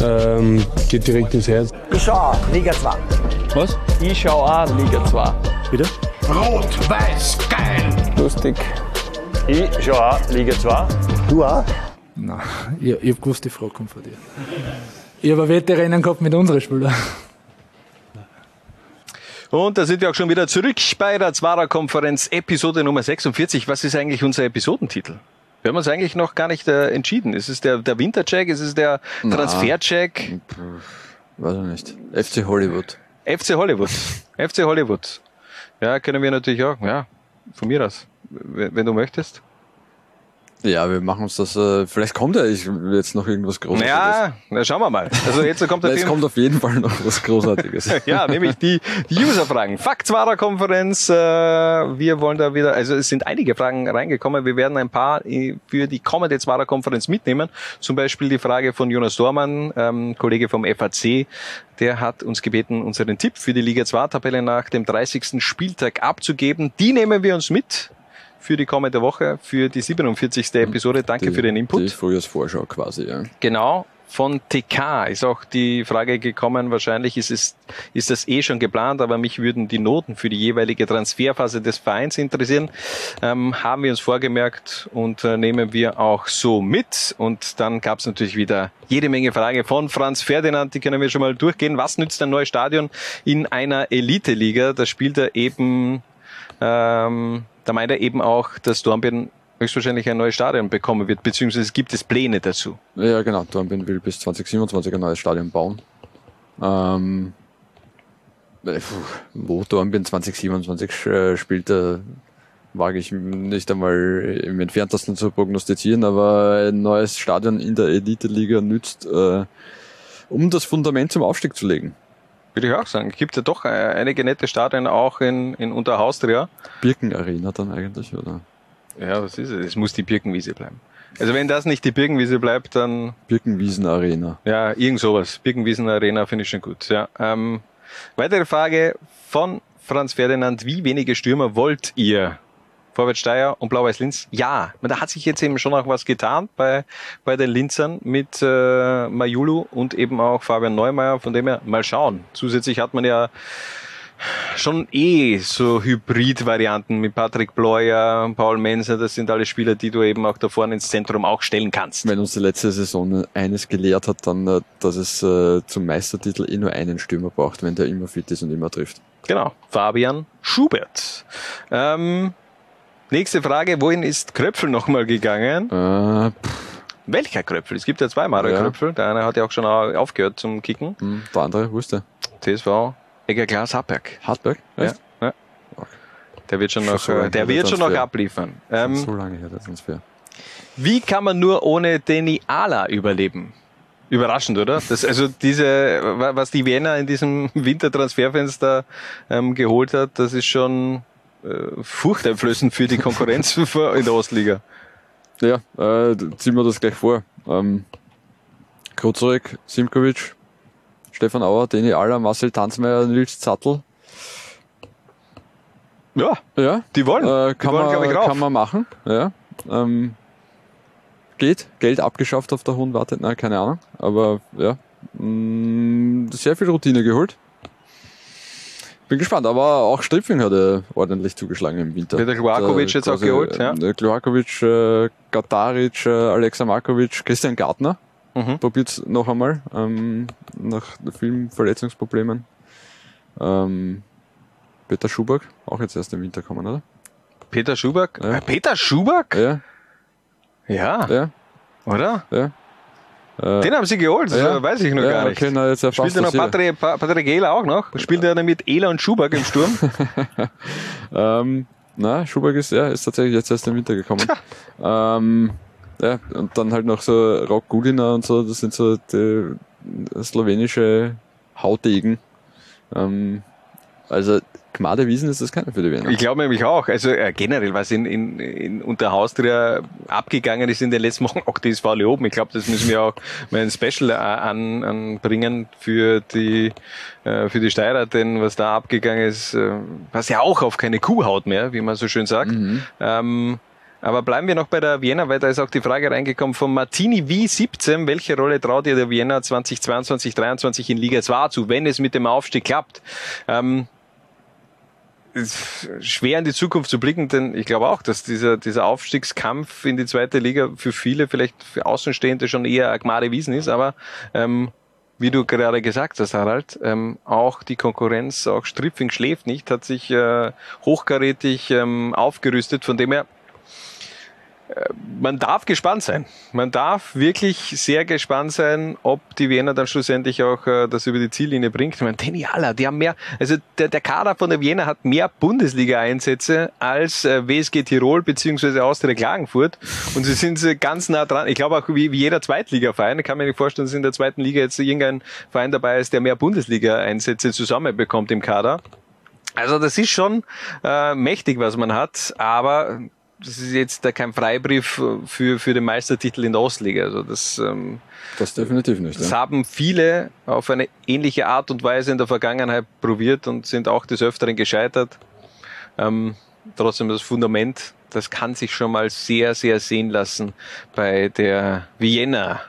[SPEAKER 16] ähm, geht direkt ins Herz.
[SPEAKER 14] Ich schau auch Liga 2.
[SPEAKER 15] Was?
[SPEAKER 14] Ich schau auch Liga 2.
[SPEAKER 4] Bitte?
[SPEAKER 14] Rot, weiß, geil.
[SPEAKER 15] Lustig.
[SPEAKER 14] Ich schau auch Liga 2.
[SPEAKER 18] Du auch?
[SPEAKER 15] Nein, ich, ich hab gewusst, die Frage kommt von dir. Ich habe Wettrennen gehabt mit unseren Spielern.
[SPEAKER 6] Und da sind wir auch schon wieder zurück bei der Zwarer-Konferenz, Episode Nummer 46. Was ist eigentlich unser Episodentitel? Wir haben uns eigentlich noch gar nicht äh, entschieden. Ist es der, der Wintercheck? Ist es der. Transfercheck?
[SPEAKER 7] Weiß ich nicht. FC Hollywood.
[SPEAKER 6] FC Hollywood. FC Hollywood. Ja, können wir natürlich auch. Ja, von mir aus. Wenn du möchtest.
[SPEAKER 7] Ja, wir machen uns das, äh, vielleicht kommt ja ich, jetzt noch irgendwas Großartiges.
[SPEAKER 6] Ja, na schauen wir mal. Also jetzt kommt
[SPEAKER 7] es kommt auf jeden Fall noch was Großartiges.
[SPEAKER 6] ja, nämlich die, die User-Fragen. Faktswarer-Konferenz. Äh, wir wollen da wieder, also es sind einige Fragen reingekommen. Wir werden ein paar für die kommende Zwarer-Konferenz mitnehmen. Zum Beispiel die Frage von Jonas Dormann, ähm, Kollege vom FAC. Der hat uns gebeten, unseren Tipp für die Liga 2-Tabelle nach dem 30. Spieltag abzugeben. Die nehmen wir uns mit für die kommende Woche, für die 47. Episode. Danke
[SPEAKER 7] die,
[SPEAKER 6] für den Input.
[SPEAKER 7] Die Frühjahrsvorschau quasi, ja.
[SPEAKER 6] Genau. Von TK ist auch die Frage gekommen, wahrscheinlich ist es, ist das eh schon geplant, aber mich würden die Noten für die jeweilige Transferphase des Vereins interessieren. Ähm, haben wir uns vorgemerkt und äh, nehmen wir auch so mit. Und dann gab es natürlich wieder jede Menge Frage von Franz Ferdinand, die können wir schon mal durchgehen. Was nützt ein neues Stadion in einer Elite-Liga? Da spielt er eben ähm, da meint er eben auch, dass Dornbirn höchstwahrscheinlich ein neues Stadion bekommen wird, beziehungsweise gibt es Pläne dazu.
[SPEAKER 7] Ja, genau. Dornbirn will bis 2027 ein neues Stadion bauen. Ähm, äh, wo Dornbirn 2027 äh, spielt, äh, wage ich nicht einmal im entferntesten zu prognostizieren, aber ein neues Stadion in der Elite-Liga nützt, äh, um das Fundament zum Aufstieg zu legen.
[SPEAKER 6] Würde ich auch sagen. Es gibt ja doch äh, einige nette Stadien auch in, in Unterhaustria.
[SPEAKER 7] Birkenarena dann eigentlich, oder?
[SPEAKER 6] Ja, was ist es? Es muss die Birkenwiese bleiben. Also wenn das nicht die Birkenwiese bleibt, dann...
[SPEAKER 7] Birkenwiesenarena.
[SPEAKER 6] Ja, irgend sowas. Birkenwiesenarena finde ich schon gut. Ja. Ähm, weitere Frage von Franz Ferdinand. Wie wenige Stürmer wollt ihr? Vorwärts Steyr und Blau-Weiß Linz. Ja, da hat sich jetzt eben schon auch was getan bei, bei den Linzern mit äh, Majulu und eben auch Fabian Neumeier, von dem her mal schauen. Zusätzlich hat man ja schon eh so Hybrid-Varianten mit Patrick Bleuer, Paul Menser, das sind alle Spieler, die du eben auch da vorne ins Zentrum auch stellen kannst.
[SPEAKER 7] Wenn uns die letzte Saison eines gelehrt hat, dann, äh, dass es äh, zum Meistertitel eh nur einen Stürmer braucht, wenn der immer fit ist und immer trifft.
[SPEAKER 6] Genau, Fabian Schubert. Ähm, Nächste Frage, wohin ist Kröpfel nochmal gegangen?
[SPEAKER 7] Äh,
[SPEAKER 6] Welcher Kröpfel? Es gibt ja zwei Mara ja. Kröpfel. Der eine hat ja auch schon aufgehört zum Kicken.
[SPEAKER 7] Hm, der andere wusste.
[SPEAKER 6] TSV Egger Glas Hartberg.
[SPEAKER 7] Hartberg?
[SPEAKER 6] Ja. ja. Der wird schon noch, so der wird schon noch abliefern.
[SPEAKER 7] Ähm, so lange her der Transfer.
[SPEAKER 6] Wie kann man nur ohne Deni Ala überleben? Überraschend, oder? Das, also diese, was die Wiener in diesem Wintertransferfenster ähm, geholt hat, das ist schon äh, furchteinflößend für die Konkurrenz in der Ostliga.
[SPEAKER 7] Ja, äh, ziehen wir das gleich vor. Ähm, Kruzorek, Simkovic, Stefan Auer, Deni Aller, Marcel Tanzmeier, Nils Zattel.
[SPEAKER 6] Ja,
[SPEAKER 7] ja.
[SPEAKER 6] die wollen.
[SPEAKER 7] Äh, kann, die wollen, man, kann man machen. Ja. Ähm, geht. Geld abgeschafft auf der hohen Warte. Nein, keine Ahnung. Aber ja, mh, mm, sehr viel Routine geholt. Bin gespannt, aber auch Stripfing hat er ordentlich zugeschlagen im Winter.
[SPEAKER 6] Wird der Kloakovic jetzt auch geholt? Ja.
[SPEAKER 7] Kloakovic, äh, Gataric, äh, Alexa Markovic, Christian Gartner mhm. probiert noch einmal ähm, nach vielen Verletzungsproblemen. Ähm, Peter Schuback, auch jetzt erst im Winter kommen, oder?
[SPEAKER 6] Peter Schuback?
[SPEAKER 7] Ja.
[SPEAKER 6] Äh, Peter Schuback?
[SPEAKER 7] Ja.
[SPEAKER 6] Ja.
[SPEAKER 7] Ja.
[SPEAKER 6] Oder?
[SPEAKER 7] Ja.
[SPEAKER 6] Den haben sie geholt,
[SPEAKER 7] ja,
[SPEAKER 6] weiß ich noch
[SPEAKER 7] ja,
[SPEAKER 6] gar nicht.
[SPEAKER 7] Okay, na, jetzt
[SPEAKER 6] Spielt er noch Patrick, Patrick Ehler auch noch? Spielt er mit Ehler und Schuback im Sturm?
[SPEAKER 7] ähm, na, Schuback ist, ja, ist tatsächlich jetzt erst im Winter gekommen. ähm, ja, und dann halt noch so Rock Gulina und so, das sind so die slowenische Hautdegen. Ähm, also Gmade Wiesen ist das keine für die Wiener.
[SPEAKER 6] Ich glaube nämlich auch. Also äh, generell, was in, in, in Unterhaustria abgegangen ist in den letzten Wochen, auch das war oben. Ich glaube, das müssen wir auch mal ein Special äh, an, anbringen für die äh, für die Steirer, denn was da abgegangen ist, äh, was ja auch auf keine Kuhhaut mehr, wie man so schön sagt.
[SPEAKER 7] Mhm.
[SPEAKER 6] Ähm, aber bleiben wir noch bei der Vienna, weil da ist auch die Frage reingekommen von Martini V17. Welche Rolle traut ihr der Vienna 2022, 2023 in Liga 2 zu, wenn es mit dem Aufstieg klappt? Ähm, schwer in die Zukunft zu blicken, denn ich glaube auch, dass dieser, dieser Aufstiegskampf in die zweite Liga für viele, vielleicht für Außenstehende schon eher Agmare Wiesen ist, aber ähm, wie du gerade gesagt hast, Harald, ähm, auch die Konkurrenz, auch Stripfing schläft nicht, hat sich äh, hochkarätig ähm, aufgerüstet, von dem her man darf gespannt sein. Man darf wirklich sehr gespannt sein, ob die Wiener dann schlussendlich auch äh, das über die Ziellinie bringt. Ich meine, Teniala, die haben mehr, also der, der Kader von der Wiener hat mehr Bundesliga-Einsätze als äh, WSG Tirol beziehungsweise Austria Klagenfurt. Und sie sind äh, ganz nah dran. Ich glaube auch wie, wie jeder Zweitligaverein. Ich kann mir nicht vorstellen, dass in der zweiten Liga jetzt irgendein Verein dabei ist, der mehr Bundesliga-Einsätze zusammenbekommt im Kader. Also das ist schon äh, mächtig, was man hat, aber das ist jetzt da kein Freibrief für, für den Meistertitel in der Ostliga. Also das, ähm,
[SPEAKER 7] das definitiv nicht.
[SPEAKER 6] Das
[SPEAKER 7] ja.
[SPEAKER 6] haben viele auf eine ähnliche Art und Weise in der Vergangenheit probiert und sind auch des Öfteren gescheitert. Ähm, trotzdem das Fundament, das kann sich schon mal sehr, sehr sehen lassen bei der Vienna.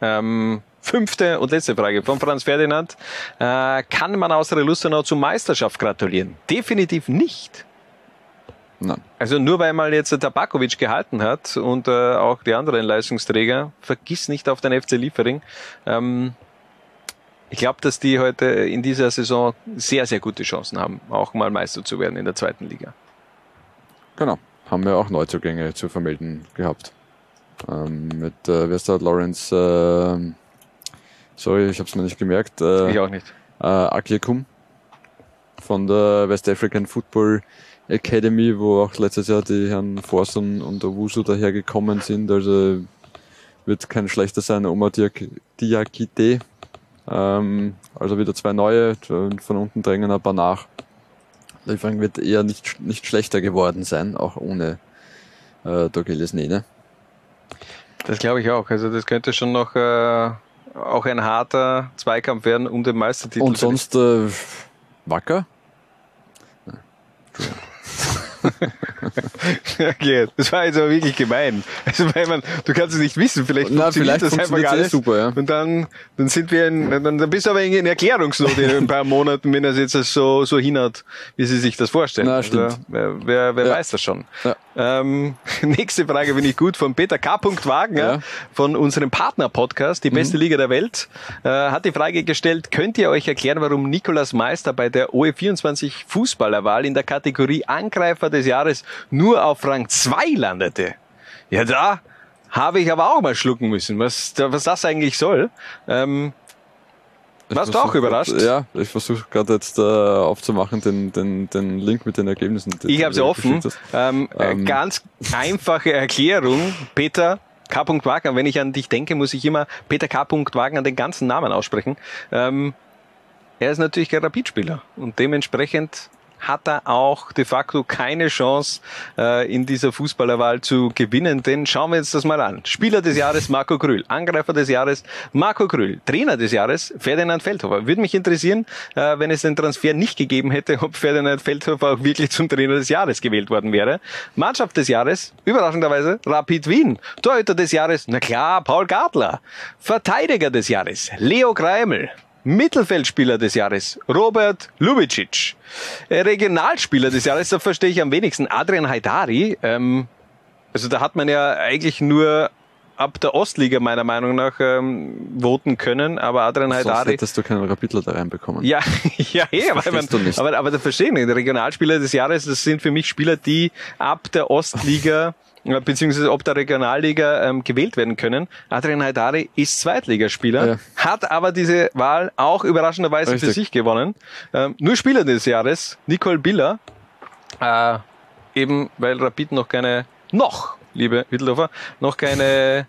[SPEAKER 6] Ähm, fünfte und letzte Frage von Franz Ferdinand. Äh, kann man außer Lustenau zur Meisterschaft gratulieren? Definitiv nicht.
[SPEAKER 7] Nein.
[SPEAKER 6] Also nur weil mal jetzt der Tabakovic gehalten hat und äh, auch die anderen Leistungsträger, vergiss nicht auf den FC Liefering. Ähm, ich glaube, dass die heute in dieser Saison sehr, sehr gute Chancen haben, auch mal Meister zu werden in der zweiten Liga.
[SPEAKER 7] Genau. Haben wir auch Neuzugänge zu vermelden gehabt. Ähm, mit, äh, wer ist da? Lawrence, äh, sorry, ich habe es mir nicht gemerkt. Äh,
[SPEAKER 6] ich auch nicht.
[SPEAKER 7] Äh, Akiekum von der West African Football Academy, wo auch letztes Jahr die Herren Forst und, Owusu dahergekommen sind. Also wird kein schlechter sein. Oma Diakite. Ähm, also wieder zwei neue. Von unten drängen ein paar nach. Liefering wird eher nicht, nicht schlechter geworden sein, auch ohne äh, Dogelis Nene.
[SPEAKER 6] Das glaube ich auch. Also das könnte schon noch äh, auch ein harter Zweikampf werden um den Meistertitel.
[SPEAKER 7] Und sonst äh, Wacker?
[SPEAKER 6] Okay, das war jetzt aber wirklich gemein. Also weil man, du kannst es nicht wissen, vielleicht
[SPEAKER 7] Na, vielleicht
[SPEAKER 6] das einfach alles.
[SPEAKER 7] super, ja.
[SPEAKER 6] Und dann, dann sind wir in, dann, dann bist du aber in Erklärungsnot in ein paar Monaten, wenn das jetzt so, so hinhaut, wie sie sich das vorstellen.
[SPEAKER 7] Na, stimmt.
[SPEAKER 6] Also, wer wer, wer
[SPEAKER 7] Ja.
[SPEAKER 6] weiß das schon.
[SPEAKER 7] Ja.
[SPEAKER 6] Ähm, nächste Frage finde ich gut von Peter K. Wagner
[SPEAKER 7] Ja. Mhm.
[SPEAKER 6] von unserem Partner-Podcast, die beste Liga der Welt, äh, hat die Frage gestellt, könnt ihr euch erklären, warum Nikolas Meister bei der OE24 Fußballerwahl in der Kategorie Angreifer des Jahres nur auf Rang 2 landete? Ja, da habe ich aber auch mal schlucken müssen, was, was das eigentlich soll. Ähm,
[SPEAKER 7] Ich
[SPEAKER 6] warst du auch überrascht?
[SPEAKER 7] Ja, ich versuche gerade jetzt äh, aufzumachen, den, den, den Link mit den Ergebnissen. den
[SPEAKER 6] Ich habe sie offen. Ähm, äh,
[SPEAKER 7] Ähm.
[SPEAKER 6] Ganz einfache Erklärung. Peter K. Wagner. Wenn ich an dich denke, muss ich immer Peter K. Wagner den ganzen Namen aussprechen. Ähm, er ist natürlich kein Rapidspieler und dementsprechend hat er auch de facto keine Chance, äh, in dieser Fußballerwahl zu gewinnen. Denn schauen wir uns das mal an. Spieler des Jahres Marco Krüll, Angreifer des Jahres Marco Krüll, Trainer des Jahres Ferdinand Feldhofer. Würde mich interessieren, äh, wenn es den Transfer nicht gegeben hätte, ob Ferdinand Feldhofer auch wirklich zum Trainer des Jahres gewählt worden wäre. Mannschaft des Jahres, überraschenderweise Rapid Wien. Torhüter des Jahres, na klar, Paul Gartler. Verteidiger des Jahres, Leo Greimel. Mittelfeldspieler des Jahres, Robert Lubicic. Äh, Regionalspieler des Jahres, da verstehe ich am wenigsten, Adrian Haidari. Ähm, also da hat man ja eigentlich nur ab der Ostliga meiner Meinung nach ähm, voten können, aber Adrian
[SPEAKER 7] Sonst
[SPEAKER 6] Haidari...
[SPEAKER 7] hättest du keinen Rapidler da reinbekommen.
[SPEAKER 6] Ja, ja, eh, aber, man,
[SPEAKER 7] du nicht.
[SPEAKER 6] aber, aber da verstehen nicht. Regionalspieler des Jahres, das sind für mich Spieler, die ab der Ostliga äh, beziehungsweise ob der Regionalliga ähm, gewählt werden können. Adrian Haidari ist Zweitligaspieler,
[SPEAKER 7] Ja.
[SPEAKER 6] hat aber diese Wahl auch überraschenderweise für
[SPEAKER 7] Richtig.
[SPEAKER 6] sich gewonnen. Ähm, nur Spieler des Jahres, Nicole Biller, äh, eben weil Rapid noch keine, noch, liebe Wittelsdorfer, noch keine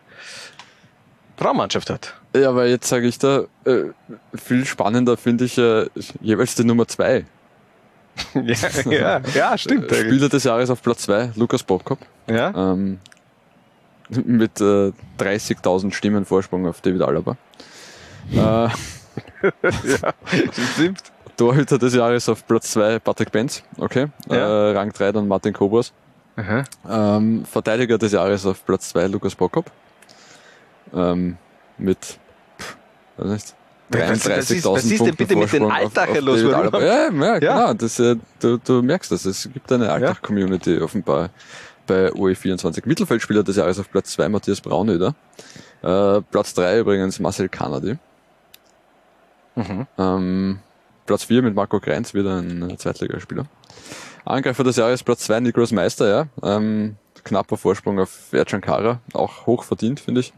[SPEAKER 6] Frauenmannschaft hat.
[SPEAKER 7] Ja, aber jetzt sage ich da, äh, viel spannender finde ich äh, jeweils die Nummer zwei.
[SPEAKER 6] ja, ja, ja, stimmt.
[SPEAKER 7] Äh, Spieler des Jahres auf Platz zwei, Lukas Bobkop.
[SPEAKER 6] Ja.
[SPEAKER 7] Ähm, mit äh, 30.000 Stimmen Vorsprung auf David Alaba. Äh,
[SPEAKER 6] ja, stimmt.
[SPEAKER 7] Torhüter des Jahres auf Platz 2 Patrick Benz, okay.
[SPEAKER 6] Ja.
[SPEAKER 7] Äh, Rang 3 dann Martin Kobos. Ähm, Verteidiger des Jahres auf Platz 2 Lukas Bokop. Ähm, mit pff, weiß nicht,
[SPEAKER 6] Was- was ist-
[SPEAKER 7] 33.000
[SPEAKER 6] was ist denn bitte mit den
[SPEAKER 7] Vorsprung auf-
[SPEAKER 6] Altacher
[SPEAKER 7] auf
[SPEAKER 6] los? Warum?
[SPEAKER 7] Ja, ja,
[SPEAKER 6] Ja.
[SPEAKER 7] genau. Das, äh, du, du merkst das. Es gibt eine Alltag-Community offenbar bei UE24. Mittelfeldspieler des Jahres auf Platz 2 Matthias Braunöder. Äh, Platz 3 übrigens Marcel Kanadi.
[SPEAKER 6] Mhm.
[SPEAKER 7] Ähm, Platz 4 mit Marco Kreinz, wieder ein Zweitligaspieler. Angreifer des Jahres Platz 2 Niklas Meister, ja. Ähm, knapper Vorsprung auf Ercan Kara, auch hoch verdient, finde ich.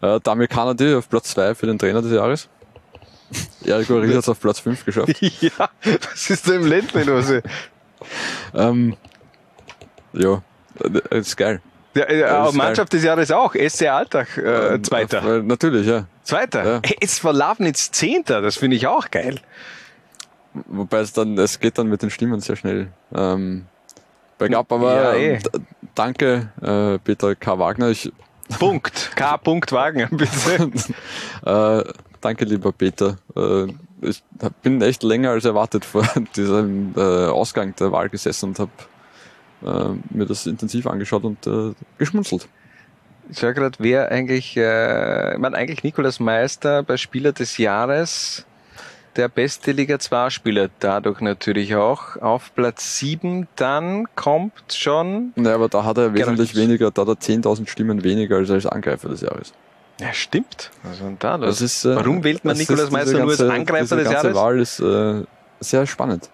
[SPEAKER 7] Äh, Damir Kanadi auf Platz zwei für den Trainer des Jahres. Erik Ori hat es auf Platz fünf geschafft.
[SPEAKER 6] ja, was ist da im Ländle los?
[SPEAKER 7] ähm, ja, äh, ist geil.
[SPEAKER 6] Ja, äh,
[SPEAKER 7] Ja,
[SPEAKER 6] auch
[SPEAKER 7] ist
[SPEAKER 6] Mannschaft des Jahres auch. SC Alltag, äh, Zweiter.
[SPEAKER 7] Äh, natürlich, ja.
[SPEAKER 6] Zweiter.
[SPEAKER 7] Ja.
[SPEAKER 6] Jetzt war Lavnitz Zehnter, das finde ich auch geil.
[SPEAKER 7] Wobei es dann, es geht dann mit den Stimmen sehr schnell ähm, bergab, aber
[SPEAKER 6] Ja, eh.
[SPEAKER 7] danke, äh, Peter K. Wagner. Ich,
[SPEAKER 6] Punkt. K. Punkt Wagner, bitte.
[SPEAKER 7] äh, danke, lieber Peter. Äh, ich bin echt länger als erwartet vor diesem äh, Ausgang der Wahl gesessen und habe äh, mir das intensiv angeschaut und äh, geschmunzelt.
[SPEAKER 6] Ich sag gerade, wer eigentlich, äh, ich meine eigentlich Nikolaus Meister bei Spieler des Jahres, der beste Liga 2 Spieler, dadurch natürlich auch auf Platz 7, dann kommt schon,
[SPEAKER 7] Ja, aber da hat er wesentlich weniger, da hat er 10.000 Stimmen weniger als als Angreifer des Jahres.
[SPEAKER 6] ja stimmt, also da,
[SPEAKER 7] Das
[SPEAKER 6] das,
[SPEAKER 7] ist, äh,
[SPEAKER 6] warum wählt man Nikolaus Meister nur als Angreifer des Jahres?
[SPEAKER 7] Wahl ist äh, sehr spannend.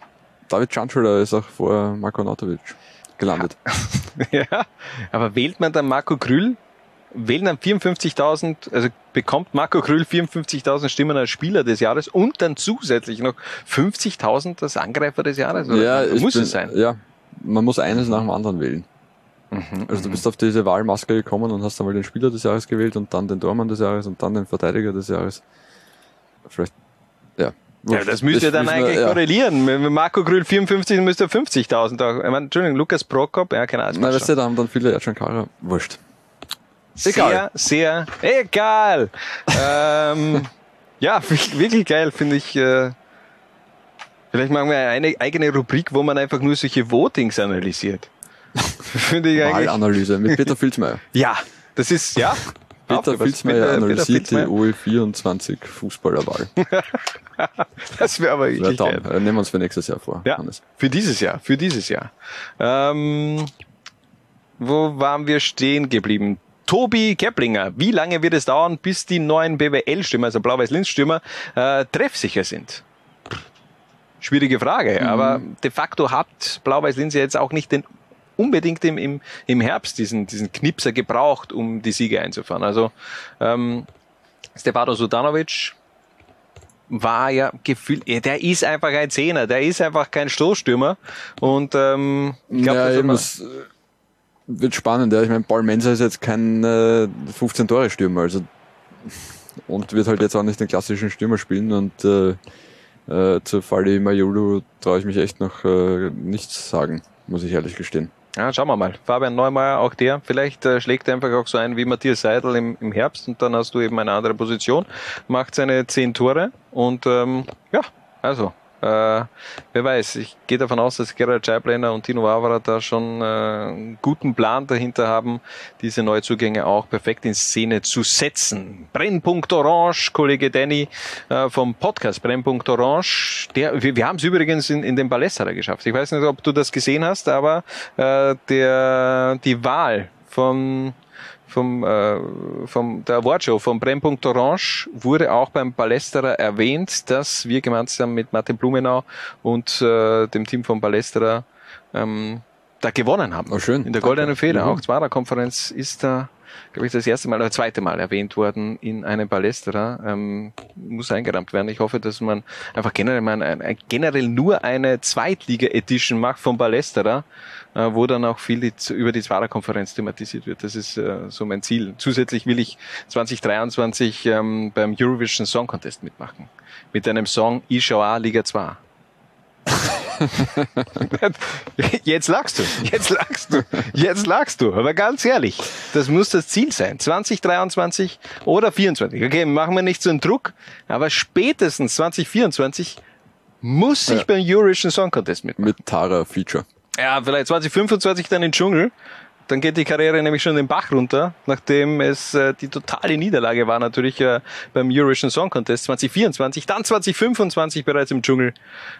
[SPEAKER 7] David Chanchuler ist auch vor Marko Nautovic gelandet.
[SPEAKER 6] ja, aber wählt man dann Marco Krüll? Wählen dann 54.000, also bekommt Marco Krüll 54.000 Stimmen als Spieler des Jahres und dann zusätzlich noch 50.000 als Angreifer des Jahres? Oder
[SPEAKER 7] ich
[SPEAKER 6] muss
[SPEAKER 7] bin,
[SPEAKER 6] es sein?
[SPEAKER 7] Ja, man muss eines nach dem anderen wählen.
[SPEAKER 6] Mhm,
[SPEAKER 7] Also du bist auf diese Wahlmaske gekommen und hast einmal den Spieler des Jahres gewählt und dann den Tormann des Jahres und dann den Verteidiger des Jahres. Vielleicht, ja.
[SPEAKER 6] Ja, das müsste ja dann
[SPEAKER 7] wissen wir,
[SPEAKER 6] eigentlich
[SPEAKER 7] ja.
[SPEAKER 6] korrelieren. Wenn Marco Grüll 54 müsste er 50.000 auch. Ich meine, Entschuldigung, Lukas Prokop, ja, keine Ahnung.
[SPEAKER 7] Nein, weißt du, da haben dann viele Ercan Kara. Wurscht.
[SPEAKER 6] Sehr, sehr egal. ähm, ja, wirklich, geil, finde ich. Äh, vielleicht machen wir eine eigene Rubrik, wo man einfach nur solche Votings analysiert. finde ich eigentlich.
[SPEAKER 7] Wahlanalyse mit Peter Filzmeier.
[SPEAKER 6] Ja, das ist, ja.
[SPEAKER 7] Peter. Filzmeier
[SPEAKER 6] Peter- Peter
[SPEAKER 7] analysiert die
[SPEAKER 6] Filzmeier.
[SPEAKER 7] OL24 Fußballerwahl.
[SPEAKER 6] Das wäre aber
[SPEAKER 7] Wäre
[SPEAKER 6] wirklich
[SPEAKER 7] Traum.
[SPEAKER 6] geil.
[SPEAKER 7] Äh, Nehmen wir uns für nächstes Jahr vor.
[SPEAKER 6] Ja,
[SPEAKER 7] Hannes.
[SPEAKER 6] für dieses Jahr, für dieses Jahr. Ähm, wo waren wir stehen geblieben? Tobi Keplinger, wie lange wird es dauern, bis die neuen BWL-Stürmer, also Blau-Weiß-Linz-Stürmer, äh, treffsicher sind? Schwierige Frage,
[SPEAKER 7] Mhm.
[SPEAKER 6] aber de facto hat Blau-Weiß-Linz ja jetzt auch nicht den unbedingt im, im, im Herbst diesen, diesen Knipser gebraucht, um die Siege einzufahren. Also ähm, Stefano Sudanovic war ja gefühlt, der ist einfach ein Zehner, der ist einfach kein Stoßstürmer und ähm, ich glaube,
[SPEAKER 7] ja,
[SPEAKER 6] das
[SPEAKER 7] eben,
[SPEAKER 6] hat
[SPEAKER 7] das äh, wird spannend. Ja. Ich meine, Paul Menser ist jetzt kein äh, 15-Tore-Stürmer, also und wird halt jetzt auch nicht den klassischen Stürmer spielen und äh, äh, zu Fali Mayulu traue ich mich echt noch äh, nichts sagen, muss ich ehrlich gestehen.
[SPEAKER 6] Ja, schauen wir mal. Fabian Neumeier, auch der. Vielleicht äh, schlägt er einfach auch so ein wie Matthias Seidel im, im Herbst und dann hast du eben eine andere Position, macht seine zehn Tore und ähm, ja, also äh, wer weiß, ich gehe davon aus, dass Gerald Scheibleiner und Tino Wawara da schon äh, einen guten Plan dahinter haben, diese Neuzugänge auch perfekt in Szene zu setzen. Brennpunkt Orange, Kollege Danny äh, vom Podcast Brennpunkt Orange, der, wir, wir haben es übrigens in, in den Ballesterer geschafft. Ich weiß nicht, ob du das gesehen hast, aber äh, der, die Wahl von vom, äh, vom der Awardshow vom Brennpunkt Orange wurde auch beim Ballesterer erwähnt, dass wir gemeinsam mit Martin Blumenau und äh, dem Team von Ballesterer ähm, da gewonnen haben.
[SPEAKER 7] Oh, schön.
[SPEAKER 6] In der Goldenen Feder.
[SPEAKER 7] Mhm.
[SPEAKER 6] Auch Zwarer-Konferenz ist da, glaube ich, das erste Mal oder zweite Mal erwähnt worden in einem Ballesterer. Ähm, muss eingerammt werden. Ich hoffe, dass man einfach generell mal ein, generell nur eine Zweitliga-Edition macht vom Ballesterer, äh, wo dann auch viel die, über die Zwarer-Konferenz thematisiert wird. Das ist äh, so mein Ziel. Zusätzlich will ich 2023 ähm, beim Eurovision Song Contest mitmachen. Mit einem Song auch Liga 2. Jetzt lachst du, jetzt lachst du, jetzt lachst du. Aber ganz ehrlich, das muss das Ziel sein. 2023 oder 24. Okay, machen wir nicht so einen Druck, aber spätestens 2024 muss ich
[SPEAKER 7] Ja.
[SPEAKER 6] beim Eurovision Song Contest mitmachen.
[SPEAKER 7] Mit Tara Feature.
[SPEAKER 6] Ja, vielleicht 2025 dann in den Dschungel. Dann geht die Karriere nämlich schon den Bach runter, nachdem es äh, die totale Niederlage war natürlich äh, beim Eurovision Song Contest 2024, dann 2025 bereits im Dschungel.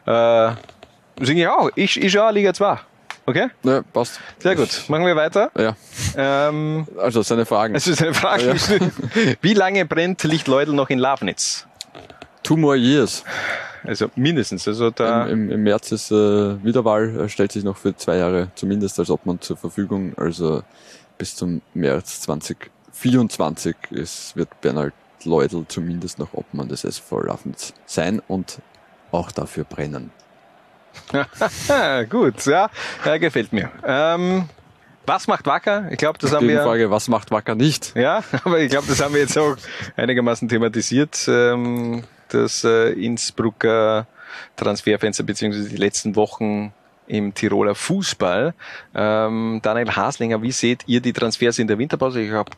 [SPEAKER 6] Äh, singe ich auch. Ich, ich schaue Liga 2. Okay?
[SPEAKER 7] Ja, passt.
[SPEAKER 6] Sehr gut. Machen wir weiter.
[SPEAKER 7] Ja.
[SPEAKER 6] Ähm,
[SPEAKER 7] Also seine Fragen.
[SPEAKER 6] es ist eine Frage.
[SPEAKER 7] Ja.
[SPEAKER 6] Wie lange brennt Lichtleudel noch in Lavnitz?
[SPEAKER 7] Two more years.
[SPEAKER 6] Also mindestens. Also da
[SPEAKER 7] Im, im, Im März ist äh, Wiederwahl, er stellt sich noch für zwei Jahre zumindest als Obmann zur Verfügung. Also bis zum März 2024 ist, wird Bernhard Leudl zumindest noch Obmann des SV Lafnitz sein und auch dafür brennen.
[SPEAKER 6] Gut, ja, äh, gefällt mir. Ähm, was macht Wacker? Ich glaube, das haben wir.
[SPEAKER 7] Frage, was macht Wacker nicht?
[SPEAKER 6] Ja, aber ich glaube, das haben wir jetzt auch einigermaßen thematisiert. Ähm, das äh, Innsbrucker Transferfenster beziehungsweise die letzten Wochen im Tiroler Fußball. Ähm, Daniel Haslinger, wie seht ihr die Transfers in der Winterpause? Ich glaube,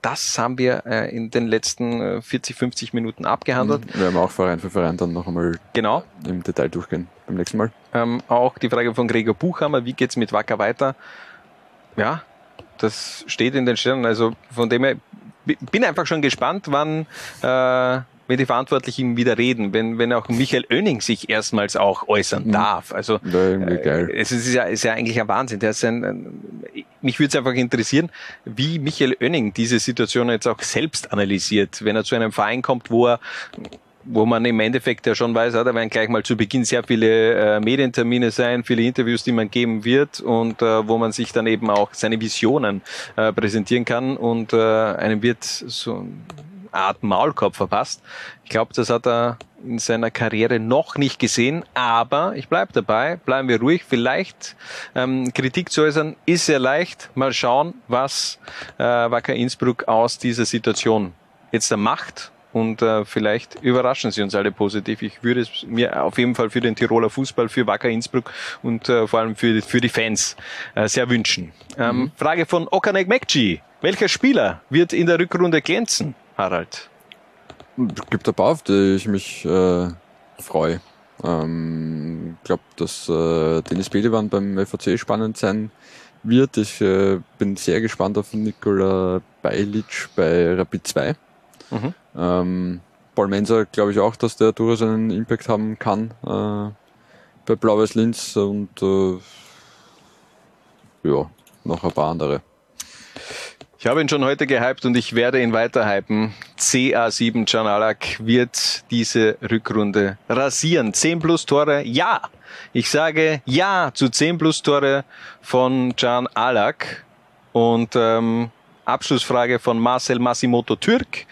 [SPEAKER 6] das haben wir äh, in den letzten äh, 40, 50 Minuten abgehandelt.
[SPEAKER 7] Wir werden auch Verein für Verein dann noch einmal
[SPEAKER 6] genau.
[SPEAKER 7] im Detail durchgehen beim nächsten Mal.
[SPEAKER 6] Ähm, auch die Frage von Gregor Buchhammer, wie geht's mit Wacker weiter? Ja, das steht in den Sternen. Also von dem her bin einfach schon gespannt, wann äh, wenn die Verantwortlichen wieder reden, wenn, wenn auch Michael Oenning sich erstmals auch äußern mhm. darf. Also äh, es ist ja, ist ja eigentlich ein Wahnsinn. Der ist ein, mich würde es einfach interessieren, wie Michael Oenning diese Situation jetzt auch selbst analysiert, wenn er zu einem Verein kommt, wo er wo man im Endeffekt ja schon weiß, da werden gleich mal zu Beginn sehr viele äh, Medientermine sein, viele Interviews, die man geben wird und äh, wo man sich dann eben auch seine Visionen äh, präsentieren kann und äh, einem wird so Art Maulkorb verpasst. Ich glaube, das hat er in seiner Karriere noch nicht gesehen, aber ich bleibe dabei, bleiben wir ruhig. Vielleicht ähm, Kritik zu äußern ist sehr leicht. Mal schauen, was äh, Wacker Innsbruck aus dieser Situation jetzt macht und äh, vielleicht überraschen sie uns alle positiv. Ich würde es mir auf jeden Fall für den Tiroler Fußball, für Wacker Innsbruck und äh, vor allem für, für die Fans äh, sehr wünschen. Ähm, mhm. Frage von Okanek Mekci. Welcher Spieler wird in der Rückrunde glänzen? Harald?
[SPEAKER 7] Gibt ein paar, auf die ich mich äh, freue. Ähm, ich glaube, dass äh, Dennis Belewan beim FAC spannend sein wird. Ich äh, bin sehr gespannt auf Nikola Beilic bei Rapid 2. Mhm. Ähm, Paul Menser glaube ich auch, dass der durchaus einen Impact haben kann äh, bei Blau-Weiß Linz und äh, ja, noch ein paar andere.
[SPEAKER 6] Ich habe ihn schon heute gehypt und ich werde ihn weiter hypen. CA7 Can Alak wird diese Rückrunde rasieren. 10 plus Tore, ja. Ich sage ja zu 10 plus Tore von Can Alak. Und ähm, Abschlussfrage von Marcel Massimoto Türk,